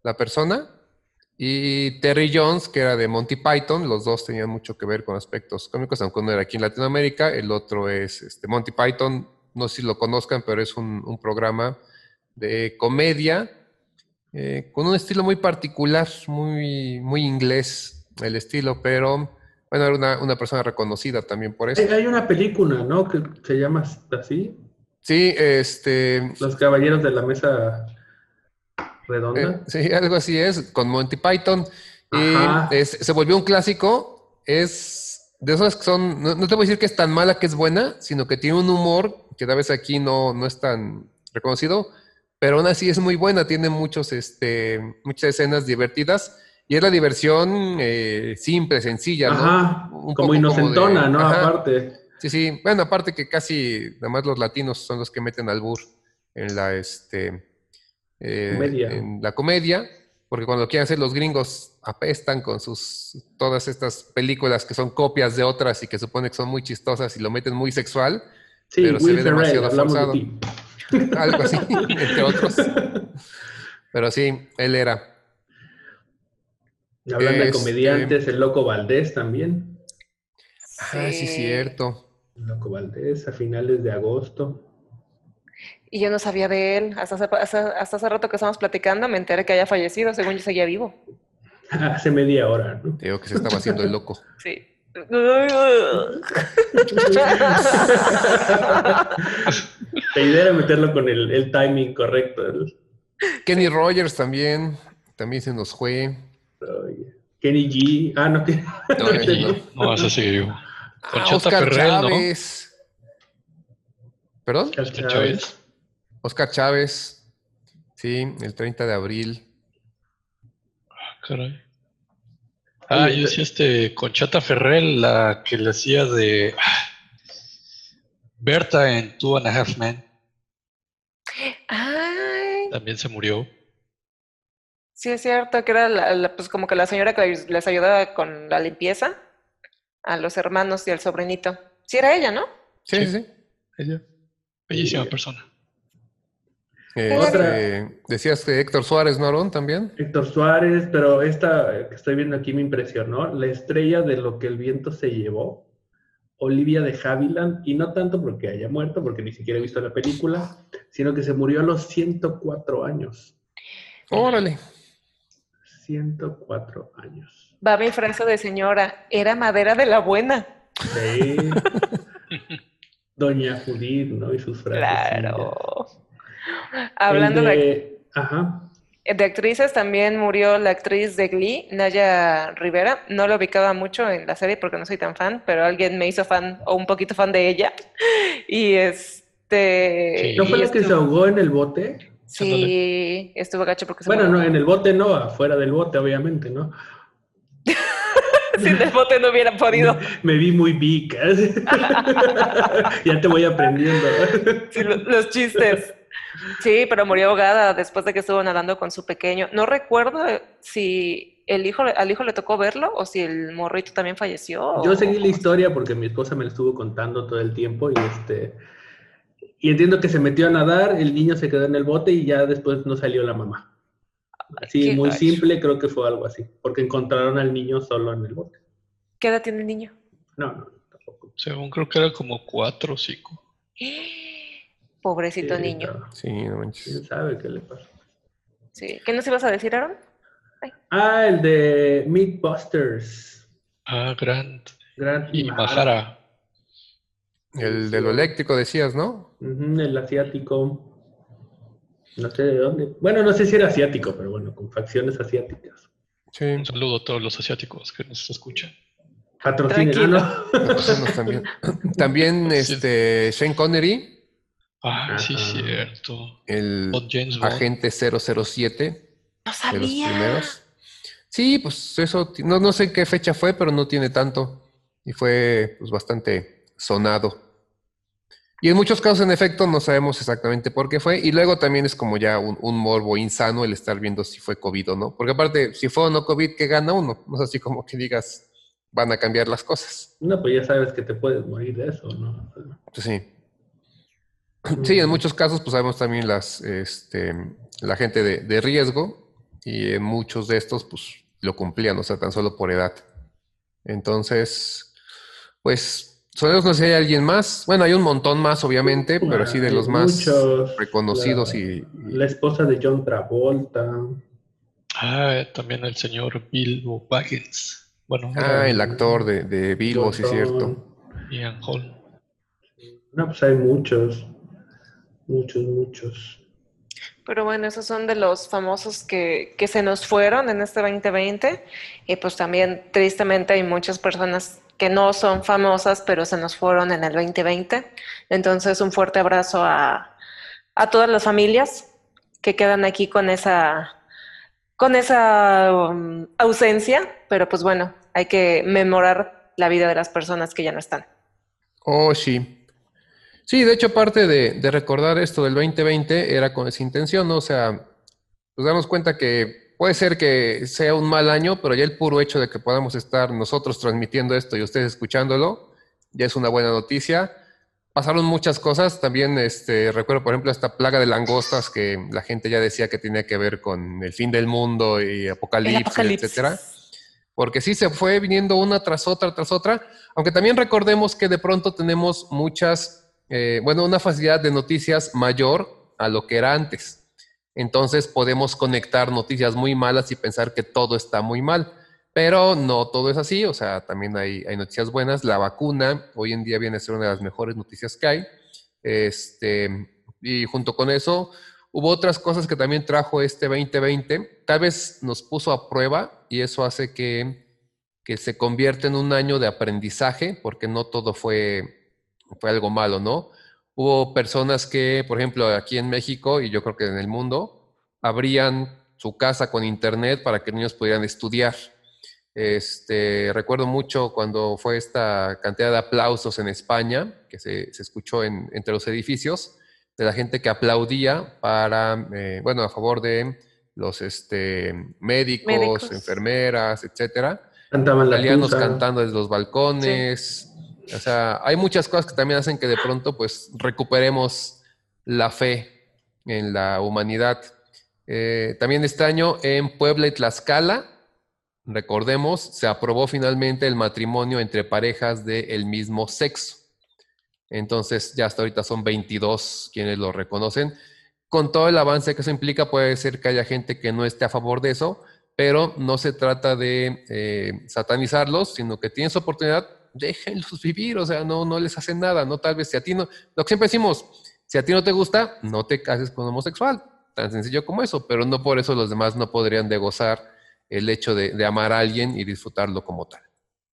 la persona, y Terry Jones, que era de Monty Python, los dos tenían mucho que ver con aspectos cómicos, aunque uno era aquí en Latinoamérica, el otro es este, Monty Python, no sé si lo conozcan, pero es un, un programa de comedia eh, con un estilo muy particular, muy, muy inglés el estilo, pero bueno, era una, una persona reconocida también por eso.
Hay, hay una película, ¿no? Que se llama así,
Sí, este,
Los Caballeros de la Mesa Redonda.
eh, sí, algo así es, con Monty Python. Y es- se volvió un clásico, es de esas que son, no, no te voy a decir que es tan mala que es buena, sino que tiene un humor que tal vez aquí no, no es tan reconocido, pero aún así es muy buena, tiene muchos, este, muchas escenas divertidas y es la diversión eh, simple, sencilla, ¿no?
Ajá,
Un
como
poco
inocentona,
de-
¿no?
Ajá.
Aparte.
Sí, sí. Bueno, aparte que casi nada más los latinos son los que meten albur en la este eh,
Comedia.
en la comedia, porque cuando quieren hacer los gringos apestan con sus todas estas películas que son copias de otras y que supone que son muy chistosas y lo meten muy sexual,
Sí,
Pero se ve
Ferrell,
demasiado
de
forzado. algo así, entre otros. Pero sí, él era.
Hablando de
Este-
comediantes, el Loco Valdés también.
Ah, sí, cierto.
El Loco Valdés a finales de agosto.
Y yo no sabía de él. Hasta hace, hasta, hasta hace rato que estábamos platicando me enteré que haya fallecido, según yo seguía vivo.
Hace media hora, ¿no?
Te digo que se estaba haciendo el loco.
Sí.
La idea era meterlo con el, el timing correcto.
Kenny Rogers también, también se nos fue.
Kenny G. Ah, no, que.
No, ese no.
No, ese sigue vivo.
Ah, Oscar
Ferrell, ¿no?
Chávez. ¿Perdón?
Oscar Chávez.
Oscar Chávez. Sí, el 30 de abril.
Ah, caray. Ah, yo decía este Conchata Ferrell, la que le hacía de ah, Berta en Two and a Half Men,
Ay,
también se murió.
sí es cierto que era la- la- pues como que la señora que les les ayudaba con la limpieza a los hermanos y al sobrinito. Sí era ella, ¿no?
Sí,
Sí. Ella. Bellísima persona.
Eh,
Otra.
este, decías que Héctor Suárez, ¿no, Aarón? También.
Héctor Suárez, pero esta que estoy viendo aquí me impresionó. La estrella de lo que el viento se llevó, Olivia de Havilland, y no tanto porque haya muerto, porque ni siquiera he visto la película, sino que se murió a los 104 años.
Órale.
104 años.
Va mi frase de señora, era madera de la buena.
Sí. Doña Judith, ¿no? Y sus frases.
Claro. Hablando de,
de... Ajá.
de actrices, también murió la actriz de Glee, Naya Rivera. No la ubicaba mucho en la serie porque no soy tan fan, pero alguien me hizo fan o un poquito fan de ella. Y este.
Sí.
¿No fue la que se ahogó en el bote?
Sí, estuvo gacho porque se
Bueno,
murió.
no, en el bote no, afuera del bote, obviamente, ¿no?
Sin el bote no hubiera podido.
Me vi muy vica. ya te voy aprendiendo.
Sí, los chistes. Sí, pero murió ahogada después de que estuvo nadando con su pequeño. No recuerdo si el hijo, al hijo le tocó verlo o si el morrito también falleció.
Yo
o-
seguí la historia porque mi esposa me la estuvo contando todo el tiempo y este y entiendo que se metió a nadar, el niño se quedó en el bote y ya después no salió la mamá. Así,
qué
muy
gacho.
simple, creo que fue algo así, porque encontraron al niño solo en el bote.
¿Qué edad tiene el niño?
No, no, tampoco.
Según creo que era como cuatro o cinco.
Pobrecito
Sí,
niño.
no,
Sí, no manches.
¿Quién sabe qué le pasó?
Sí. ¿Qué nos ibas a decir, Aaron?
Ah, el de Meatbusters.
Ah, Grant
Grant
y Mahara.
El de lo eléctrico decías, ¿no?
El asiático. No sé de dónde. Bueno, no sé si era asiático, pero bueno, con facciones asiáticas.
Sí.
Un saludo a todos los asiáticos que nos escuchan.
Patrocinen, no.
También. También este, Shane Connery,
Ah, sí,
Ajá.
cierto.
el
Con James Bond.
agente 007
No
de los
sabía.
primeros. Sí, pues eso, no, no sé qué fecha fue, pero no tiene tanto. Y fue pues bastante sonado. Y en muchos casos, en efecto, no sabemos exactamente por qué fue. Y luego también es como ya un, un morbo insano el estar viendo si fue COVID o no. Porque aparte, si fue o no COVID, ¿qué gana uno? No es así como que digas, van a cambiar las cosas.
No, pues ya sabes que te puedes morir de eso, ¿no?
Pues sí. Sí, en muchos casos, pues sabemos también las, este, la gente de, de riesgo y en muchos de estos, pues lo cumplían, o sea, tan solo por edad. Entonces, pues, sabemos no sé si hay alguien más. Bueno, hay un montón más, obviamente, pero sí de los más
muchos.
reconocidos
La-
y, y-
La esposa de John Travolta.
Ah, también el señor Bilbo Baggins. Bueno,
Ah, el actor de, de Bilbo, sí es
Bolsón.
cierto.
Ian Holm.
No, pues hay muchos. Muchos, muchos.
Pero bueno, esos son de los famosos que, que se nos fueron en este 2020. Y pues también, tristemente, hay muchas personas que no son famosas, pero se nos fueron en el 2020. Entonces, un fuerte abrazo a, a todas las familias que quedan aquí con esa, con esa um, ausencia. Pero pues bueno, hay que memorar la vida de las personas que ya no están.
Oh, sí. Sí, de hecho, parte de, de recordar esto del 2020 era con esa intención, ¿no? O sea, nos damos cuenta que puede ser que sea un mal año, pero ya el puro hecho de que podamos estar nosotros transmitiendo esto y ustedes escuchándolo, ya es una buena noticia. Pasaron muchas cosas, también este, recuerdo por ejemplo esta plaga de langostas que la gente ya decía que tenía que ver con el fin del mundo y apocalipsis,
apocalipsis.
etcétera. Porque sí se fue viniendo una tras otra, tras otra, aunque también recordemos que de pronto tenemos muchas, eh, bueno, una facilidad de noticias mayor a lo que era antes. Entonces podemos conectar noticias muy malas y pensar que todo está muy mal. Pero no todo es así, o sea, también hay, noticias buenas. La vacuna hoy en día viene a ser una de las mejores noticias que hay. Este, y junto con eso, hubo otras cosas que también trajo este 2020. Tal vez nos puso a prueba y eso hace que, que se convierta en un año de aprendizaje, porque no todo fue, fue algo malo, ¿no? Hubo personas que, por ejemplo, aquí en México y yo creo que en el mundo, abrían su casa con internet para que niños pudieran estudiar. Este, recuerdo mucho cuando fue esta cantidad de aplausos en España, que se, se escuchó en, entre los edificios, de la gente que aplaudía para, eh, bueno, a favor de los este, médicos,
Médicos.
enfermeras, etcétera.
Cantaban la
Italianos
tusa.
cantando desde los balcones. O sea, hay muchas cosas que también hacen que de pronto pues recuperemos la fe en la humanidad. Eh, también este año en Puebla y Tlaxcala, recordemos, se aprobó finalmente el matrimonio entre parejas del mismo sexo. Entonces ya hasta ahorita son 22 quienes lo reconocen. Con todo el avance que eso implica, puede ser que haya gente que no esté a favor de eso, pero no se trata de eh, satanizarlos, sino que tienen su oportunidad, déjenlos vivir, o sea, no, no les hacen nada, no tal vez si a ti no, lo que siempre decimos, si a ti no te gusta, no te cases con un homosexual, tan sencillo como eso, pero no por eso los demás no podrían de gozar el hecho de, de amar a alguien y disfrutarlo como tal.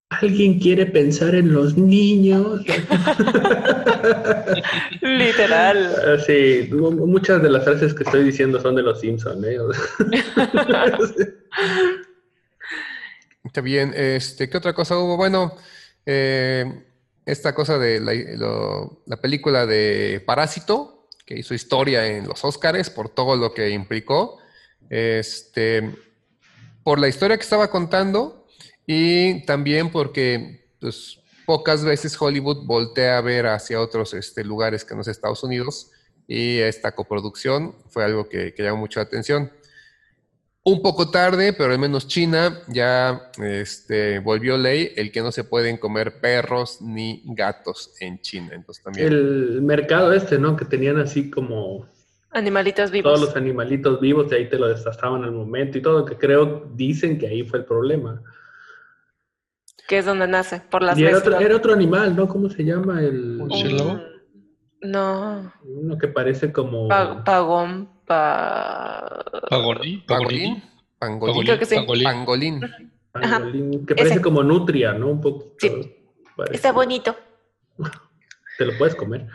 ¿Alguien quiere pensar en los niños?
Literal.
Ah, Sí, mu- muchas de las frases que estoy diciendo son de los Simpsons, ¿eh?
Está bien, este, ¿qué otra cosa hubo? Bueno, eh, esta cosa de la, película de Parásito, que hizo historia en los Óscares por todo lo que implicó, este, por la historia que estaba contando y también porque pues, pocas veces Hollywood voltea a ver hacia otros este, lugares que no es Estados Unidos y esta coproducción fue algo que, que llamó mucho la atención. Un poco tarde, pero al menos China ya este, volvió ley el que no se pueden comer perros ni gatos en China. Entonces también.
el mercado este, ¿no? Que tenían así como
Animalitos vivos.
todos los animalitos vivos y ahí te lo destazaban al momento y todo, que creo, dicen que ahí fue el problema.
Que es donde nace, por las
Y era otro, era otro animal, ¿no? ¿Cómo se llama? El,
Murciélago.
Un- No.
uno que parece como...
Pa- pagón. Pa...
Pangolín.
Creo que sí.
Pangolín.
Pangolín.
pangolín, que
ese.
parece como nutria, ¿no? Un poco.
Sí.
parece.
Está bonito.
Te lo puedes comer.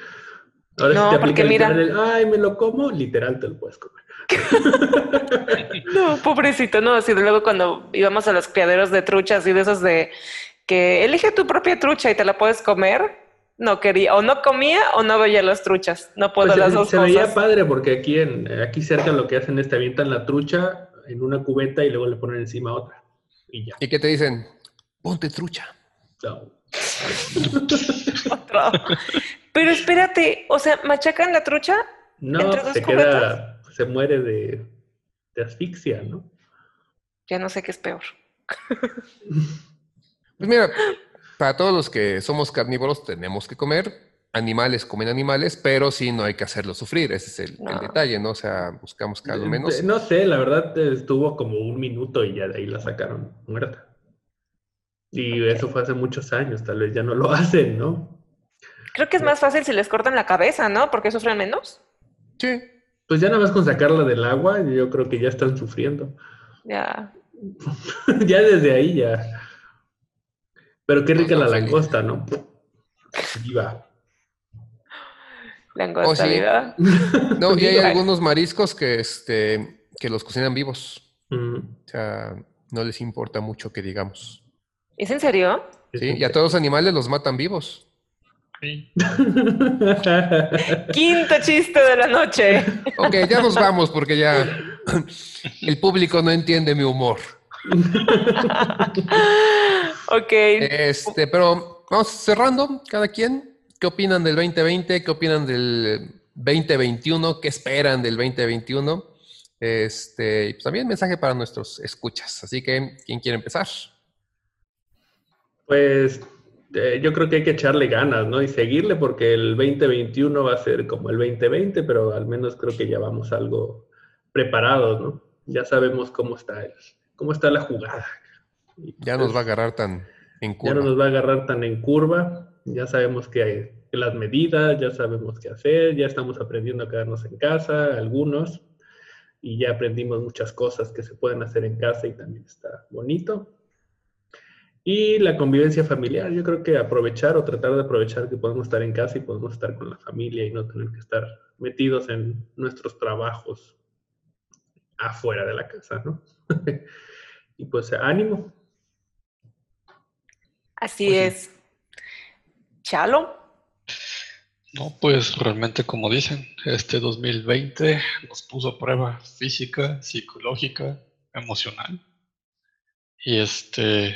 Ahora
No,
si te
porque mira-
el, ay, me lo como, literal te lo puedes comer.
No, pobrecito, no. Así de luego cuando íbamos a los criaderos de truchas y de esos de que elige tu propia trucha y te la puedes comer, no quería, o no comía o no veía las truchas. No puedo
Pues
las
se,
dos
se veía
cosas.
padre porque aquí en aquí cerca lo que hacen es te avientan la trucha en una cubeta y luego le ponen encima otra. Y ya.
¿Y qué te dicen? Ponte trucha.
So,
Otro. Pero espérate, o sea, machacan la trucha.
no,
¿Entre dos
se queda, se muere de, de asfixia, ¿no?
Ya no sé qué es peor.
Pues mira, para todos los que somos carnívoros tenemos que comer. Animales comen animales, pero sí no hay que hacerlos sufrir. Ese es el, detalle, ¿no? O sea, buscamos que a lo menos.
No sé, la verdad estuvo como un minuto y ya de ahí la sacaron muerta. Y eso fue hace muchos años, tal vez ya no lo hacen, ¿no?
Creo que es más fácil si les cortan la cabeza, ¿no? Porque sufren menos.
Sí.
Pues ya nada más con sacarla del agua, yo creo que ya están sufriendo.
Ya.
ya desde ahí ya. Pero qué rica
No,
la langosta, ¿no? Viva.
Langosta
Oh, sí.
viva.
No, y hay algunos mariscos que, este, que los cocinan vivos.
Mm.
O sea, no les importa mucho que digamos.
¿Es en serio?
¿sí? Y a todos los animales los matan vivos.
Sí.
Quinto chiste de la noche.
Ok, ya nos vamos porque ya el público no entiende mi humor.
ok.
Este, pero vamos cerrando, cada quien. ¿Qué opinan del 2020? ¿Qué opinan del 2021? ¿Qué esperan del 2021? Este, y pues también mensaje para nuestros escuchas. Así que, ¿quién quiere empezar?
Pues eh, yo creo que hay que echarle ganas, ¿no? Y seguirle porque el 2021 va a ser como el 2020, pero al menos creo que ya vamos algo preparados, ¿no? Ya sabemos cómo está, cómo está la jugada.
ya nos va a agarrar tan en curva.
Ya no nos va a agarrar tan en curva. Ya sabemos que hay las medidas, ya sabemos qué hacer, ya estamos aprendiendo a quedarnos en casa, algunos, y ya aprendimos muchas cosas que se pueden hacer en casa y también está bonito. Y la convivencia familiar, yo creo que aprovechar o tratar de aprovechar que podemos estar en casa y podemos estar con la familia y no tener que estar metidos en nuestros trabajos afuera de la casa, ¿no? y pues ánimo.
Así pues es. Chalo.
No, pues realmente como dicen, este 2020 nos puso a prueba física, psicológica, emocional. Y este,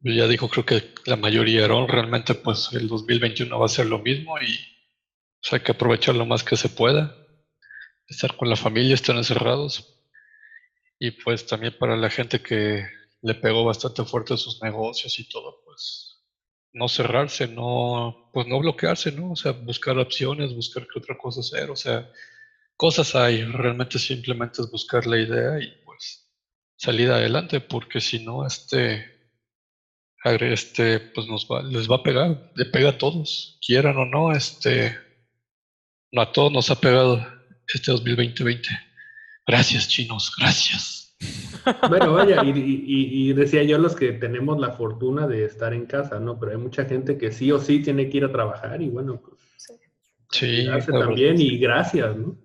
ya dijo, creo que la mayoría eran realmente pues el 2021 va a ser lo mismo y pues, hay que aprovechar lo más que se pueda, estar con la familia, estar encerrados y pues también para la gente que le pegó bastante fuerte sus negocios y todo, pues no cerrarse, no, pues no bloquearse, ¿no? O sea, buscar opciones, buscar qué otra cosa hacer, o sea, cosas hay, realmente simplemente es buscar la idea y pues salir adelante, porque si no, este, este, pues nos va, les va a pegar, le pega a todos, quieran o no, este, a todos nos ha pegado este 2020. Gracias, chinos, gracias.
Bueno, vaya, y, decía yo los que tenemos la fortuna de estar en casa, ¿no? Pero hay mucha gente que sí o sí tiene que ir a trabajar y bueno, pues
sí,
también y gracias, ¿no?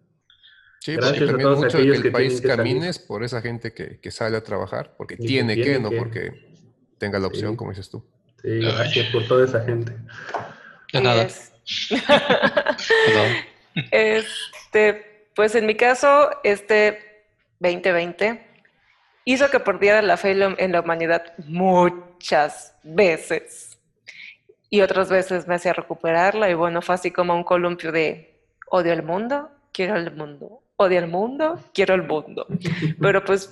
Sí, pues gracias a todos mucho aquellos que el país camines por esa gente que, sale a trabajar, porque tiene, que, no porque tenga la opción, como dices tú.
Sí, gracias por toda esa gente.
De nada.
este, pues en mi caso, este 2020 hizo que perdiera la fe en la humanidad muchas veces. Y otras veces me hacía recuperarla y bueno, fue así como un columpio de odio al mundo, quiero el mundo, odio al mundo, quiero el mundo. Pero pues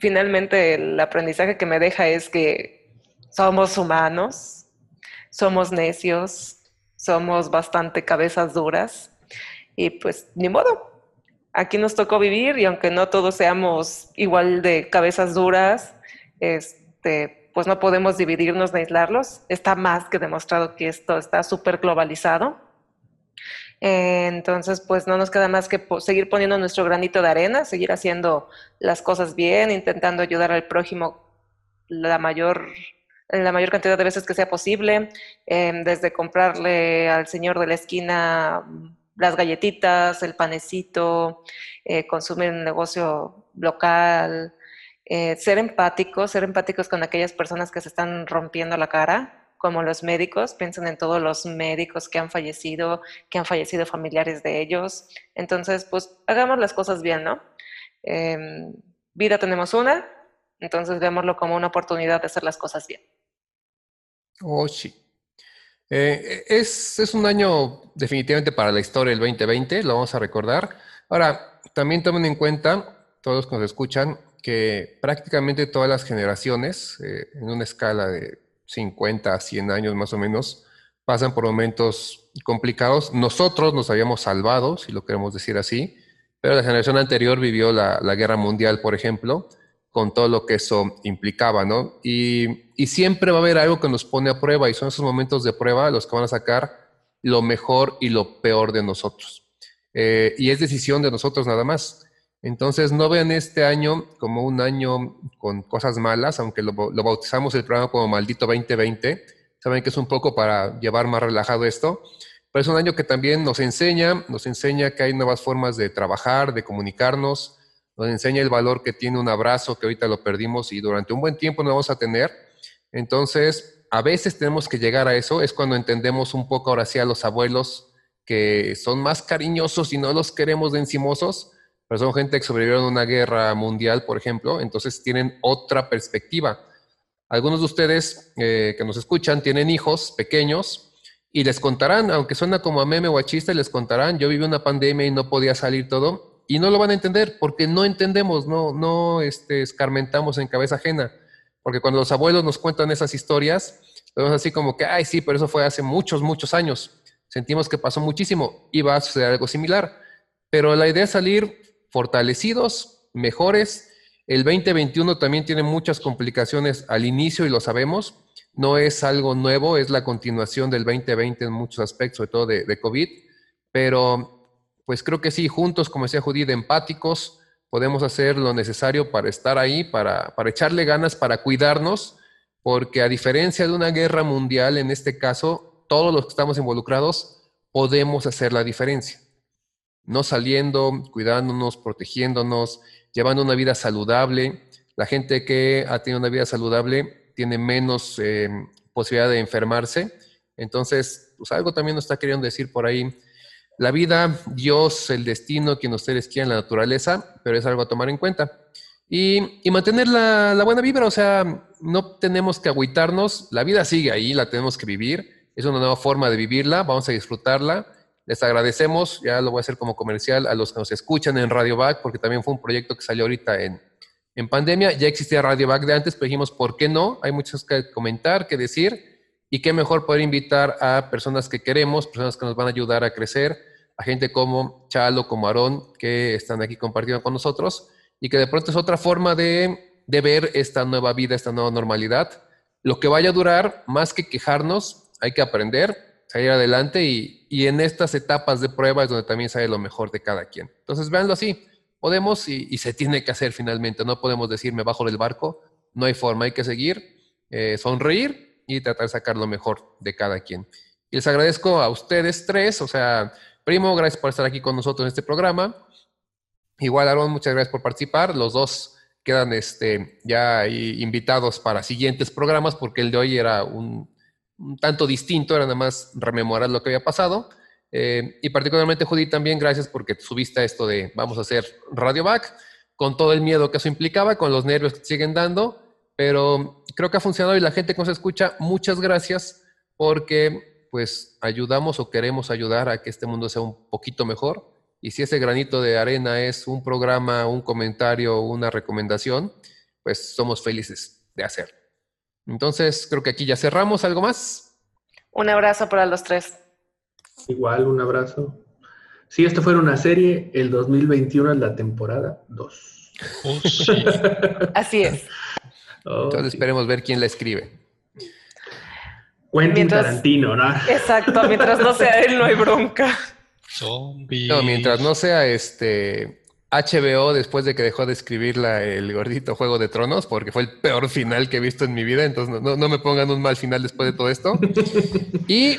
finalmente el aprendizaje que me deja es que somos humanos, somos necios, somos bastante cabezas duras y pues ni modo. Aquí nos tocó vivir y aunque no todos seamos igual de cabezas duras, este, pues no podemos dividirnos ni aislarlos. Está más que demostrado que esto está súper globalizado. Entonces, pues no nos queda más que seguir poniendo nuestro granito de arena, seguir haciendo las cosas bien, intentando ayudar al prójimo la mayor la mayor cantidad de veces que sea posible, em, desde comprarle al señor de la esquina las galletitas, el panecito, eh, consumir un negocio local, eh, ser empáticos, ser empáticos con aquellas personas que se están rompiendo la cara, como los médicos, piensen en todos los médicos que han fallecido, que han fallecido familiares de ellos. Entonces, pues hagamos las cosas bien, ¿no? Em, vida tenemos una, entonces veámoslo como una oportunidad de hacer las cosas bien.
Oh, sí. Eh, es, es, un año definitivamente para la historia del 2020, lo vamos a recordar. Ahora, también tomen en cuenta, todos que nos escuchan, que prácticamente todas las generaciones, eh, en una escala de 50 a 100 años más o menos, pasan por momentos complicados. Nosotros nos habíamos salvado, si lo queremos decir así, pero la generación anterior vivió la guerra mundial, por ejemplo, con todo lo que eso implicaba, ¿no? Y, siempre va a haber algo que nos pone a prueba y son esos momentos de prueba los que van a sacar lo mejor y lo peor de nosotros. Eh, y es decisión de nosotros nada más. Entonces, no vean este año como un año con cosas malas, aunque lo, lo, bautizamos el programa como Maldito 2020. Saben que es un poco para llevar más relajado esto, pero es un año que también nos enseña, nos enseña que hay nuevas formas de trabajar, de comunicarnos, nos enseña el valor que tiene un abrazo, que ahorita lo perdimos y durante un buen tiempo no vamos a tener. Entonces, a veces tenemos que llegar a eso, es cuando entendemos un poco ahora sí a los abuelos que son más cariñosos y no los queremos de encimosos, pero son gente que sobrevivieron a una guerra mundial, por ejemplo, entonces tienen otra perspectiva. Algunos de ustedes eh, que nos escuchan tienen hijos pequeños y les contarán, aunque suena como a meme o a chiste, les contarán, yo viví una pandemia y no podía salir todo, y no lo van a entender porque no entendemos, no, no este, escarmentamos en cabeza ajena. Porque cuando los abuelos nos cuentan esas historias, vemos así como que, ay, sí, pero eso fue hace muchos, muchos años. Sentimos que pasó muchísimo y va a suceder algo similar. Pero la idea es salir fortalecidos, mejores. El 2021 también tiene muchas complicaciones al inicio y lo sabemos no es algo nuevo, es la continuación del 2020 en muchos aspectos, sobre todo de, COVID, pero pues creo que sí, juntos, como decía Judith, empáticos, podemos hacer lo necesario para estar ahí, para, para echarle ganas, para cuidarnos, porque a diferencia de una guerra mundial, en este caso, todos los que estamos involucrados podemos hacer la diferencia. No saliendo, cuidándonos, protegiéndonos, llevando una vida saludable. La gente que ha tenido una vida saludable tiene menos eh, posibilidad de enfermarse. Entonces, pues algo también nos está queriendo decir por ahí. La vida, Dios, el destino, quien ustedes quieran, la naturaleza, pero es algo a tomar en cuenta. Y, mantener la, la, buena vibra, o sea, no tenemos que agüitarnos, la vida sigue ahí, la tenemos que vivir, es una nueva forma de vivirla, vamos a disfrutarla. Les agradecemos, ya lo voy a hacer como comercial, a los que nos escuchan en Radio Back, porque también fue un proyecto que salió ahorita en, en pandemia ya existía Radio Back de antes, pero dijimos, ¿por qué no? Hay muchos que comentar, que decir, y qué mejor poder invitar a personas que queremos, personas que nos van a ayudar a crecer, a gente como Chalo, como Aarón, que están aquí compartiendo con nosotros, y que de pronto es otra forma de, de ver esta nueva vida, esta nueva normalidad. Lo que vaya a durar, más que quejarnos, hay que aprender, salir adelante, y, y en estas etapas de prueba es donde también sale lo mejor de cada quien. Entonces, véanlo así podemos y, se tiene que hacer finalmente. No podemos decir me bajo del barco, no hay forma, hay que seguir, eh, sonreír y tratar de sacar lo mejor de cada quien. Y les agradezco a ustedes tres, o sea, primo, gracias por estar aquí con nosotros en este programa. Igual, Aaron, muchas gracias por participar. Los dos quedan este, ya invitados para siguientes programas porque el de hoy era un, un tanto distinto, era nada más rememorar lo que había pasado. Eh, y particularmente, Judy, también gracias porque subiste esto de vamos a hacer Radio Back, con todo el miedo que eso implicaba, con los nervios que siguen dando, pero creo que ha funcionado y la gente que nos escucha, muchas gracias porque pues ayudamos o queremos ayudar a que este mundo sea un poquito mejor. Y si ese granito de arena es un programa, un comentario, una recomendación, pues somos felices de hacer. Entonces, creo que aquí ya cerramos. ¿Algo más?
Un abrazo para los tres.
Igual, un abrazo. Si esto fuera una serie, el 2021 es la temporada 2.
Así es.
Oh, Entonces esperemos ver quién la escribe.
Quentin Tarantino, ¿no?
Exacto, mientras no sea él, no hay bronca.
Zombie. No, mientras no sea este HBO después de que dejó de escribir el gordito Juego de Tronos, porque fue el peor final que he visto en mi vida, entonces no, no me pongan un mal final después de todo esto. y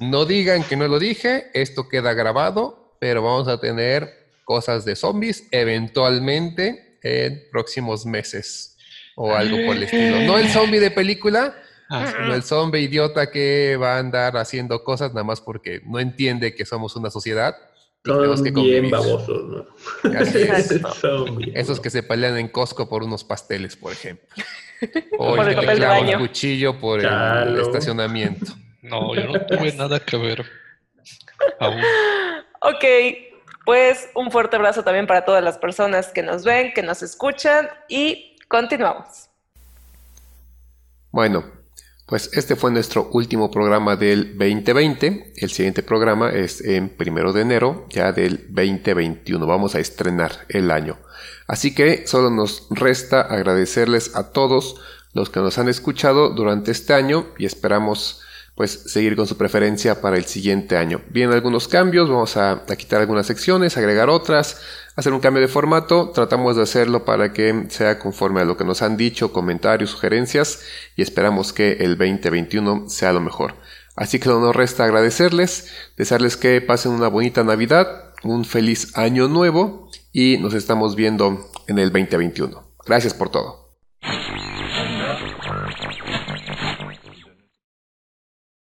no digan que no lo dije, esto queda grabado, pero vamos a tener cosas de zombies eventualmente en próximos meses o algo por el estilo. No el zombie de película, ah, el zombie idiota que va a andar haciendo cosas nada más porque no entiende que somos una sociedad.
Todos que bien babosos, ¿no?
Esos que se pelean en Costco por unos pasteles, por ejemplo. O el que clava un cuchillo por el estacionamiento.
No, yo no tuve nada que ver. Aún.
Ok, pues un fuerte abrazo también para todas las personas que nos ven, que nos escuchan y continuamos.
Bueno, pues este fue nuestro último programa del 2020. El siguiente programa es en primero de enero, ya del 2021. Vamos a estrenar el año. Así que solo nos resta agradecerles a todos los que nos han escuchado durante este año y esperamos pues seguir con su preferencia para el siguiente año. Vienen algunos cambios, vamos a, quitar algunas secciones, agregar otras, hacer un cambio de formato, tratamos de hacerlo para que sea conforme a lo que nos han dicho, comentarios, sugerencias y esperamos que el 2021 sea lo mejor. Así que no nos resta agradecerles, desearles que pasen una bonita Navidad, un feliz año nuevo y nos estamos viendo en el 2021. Gracias por todo.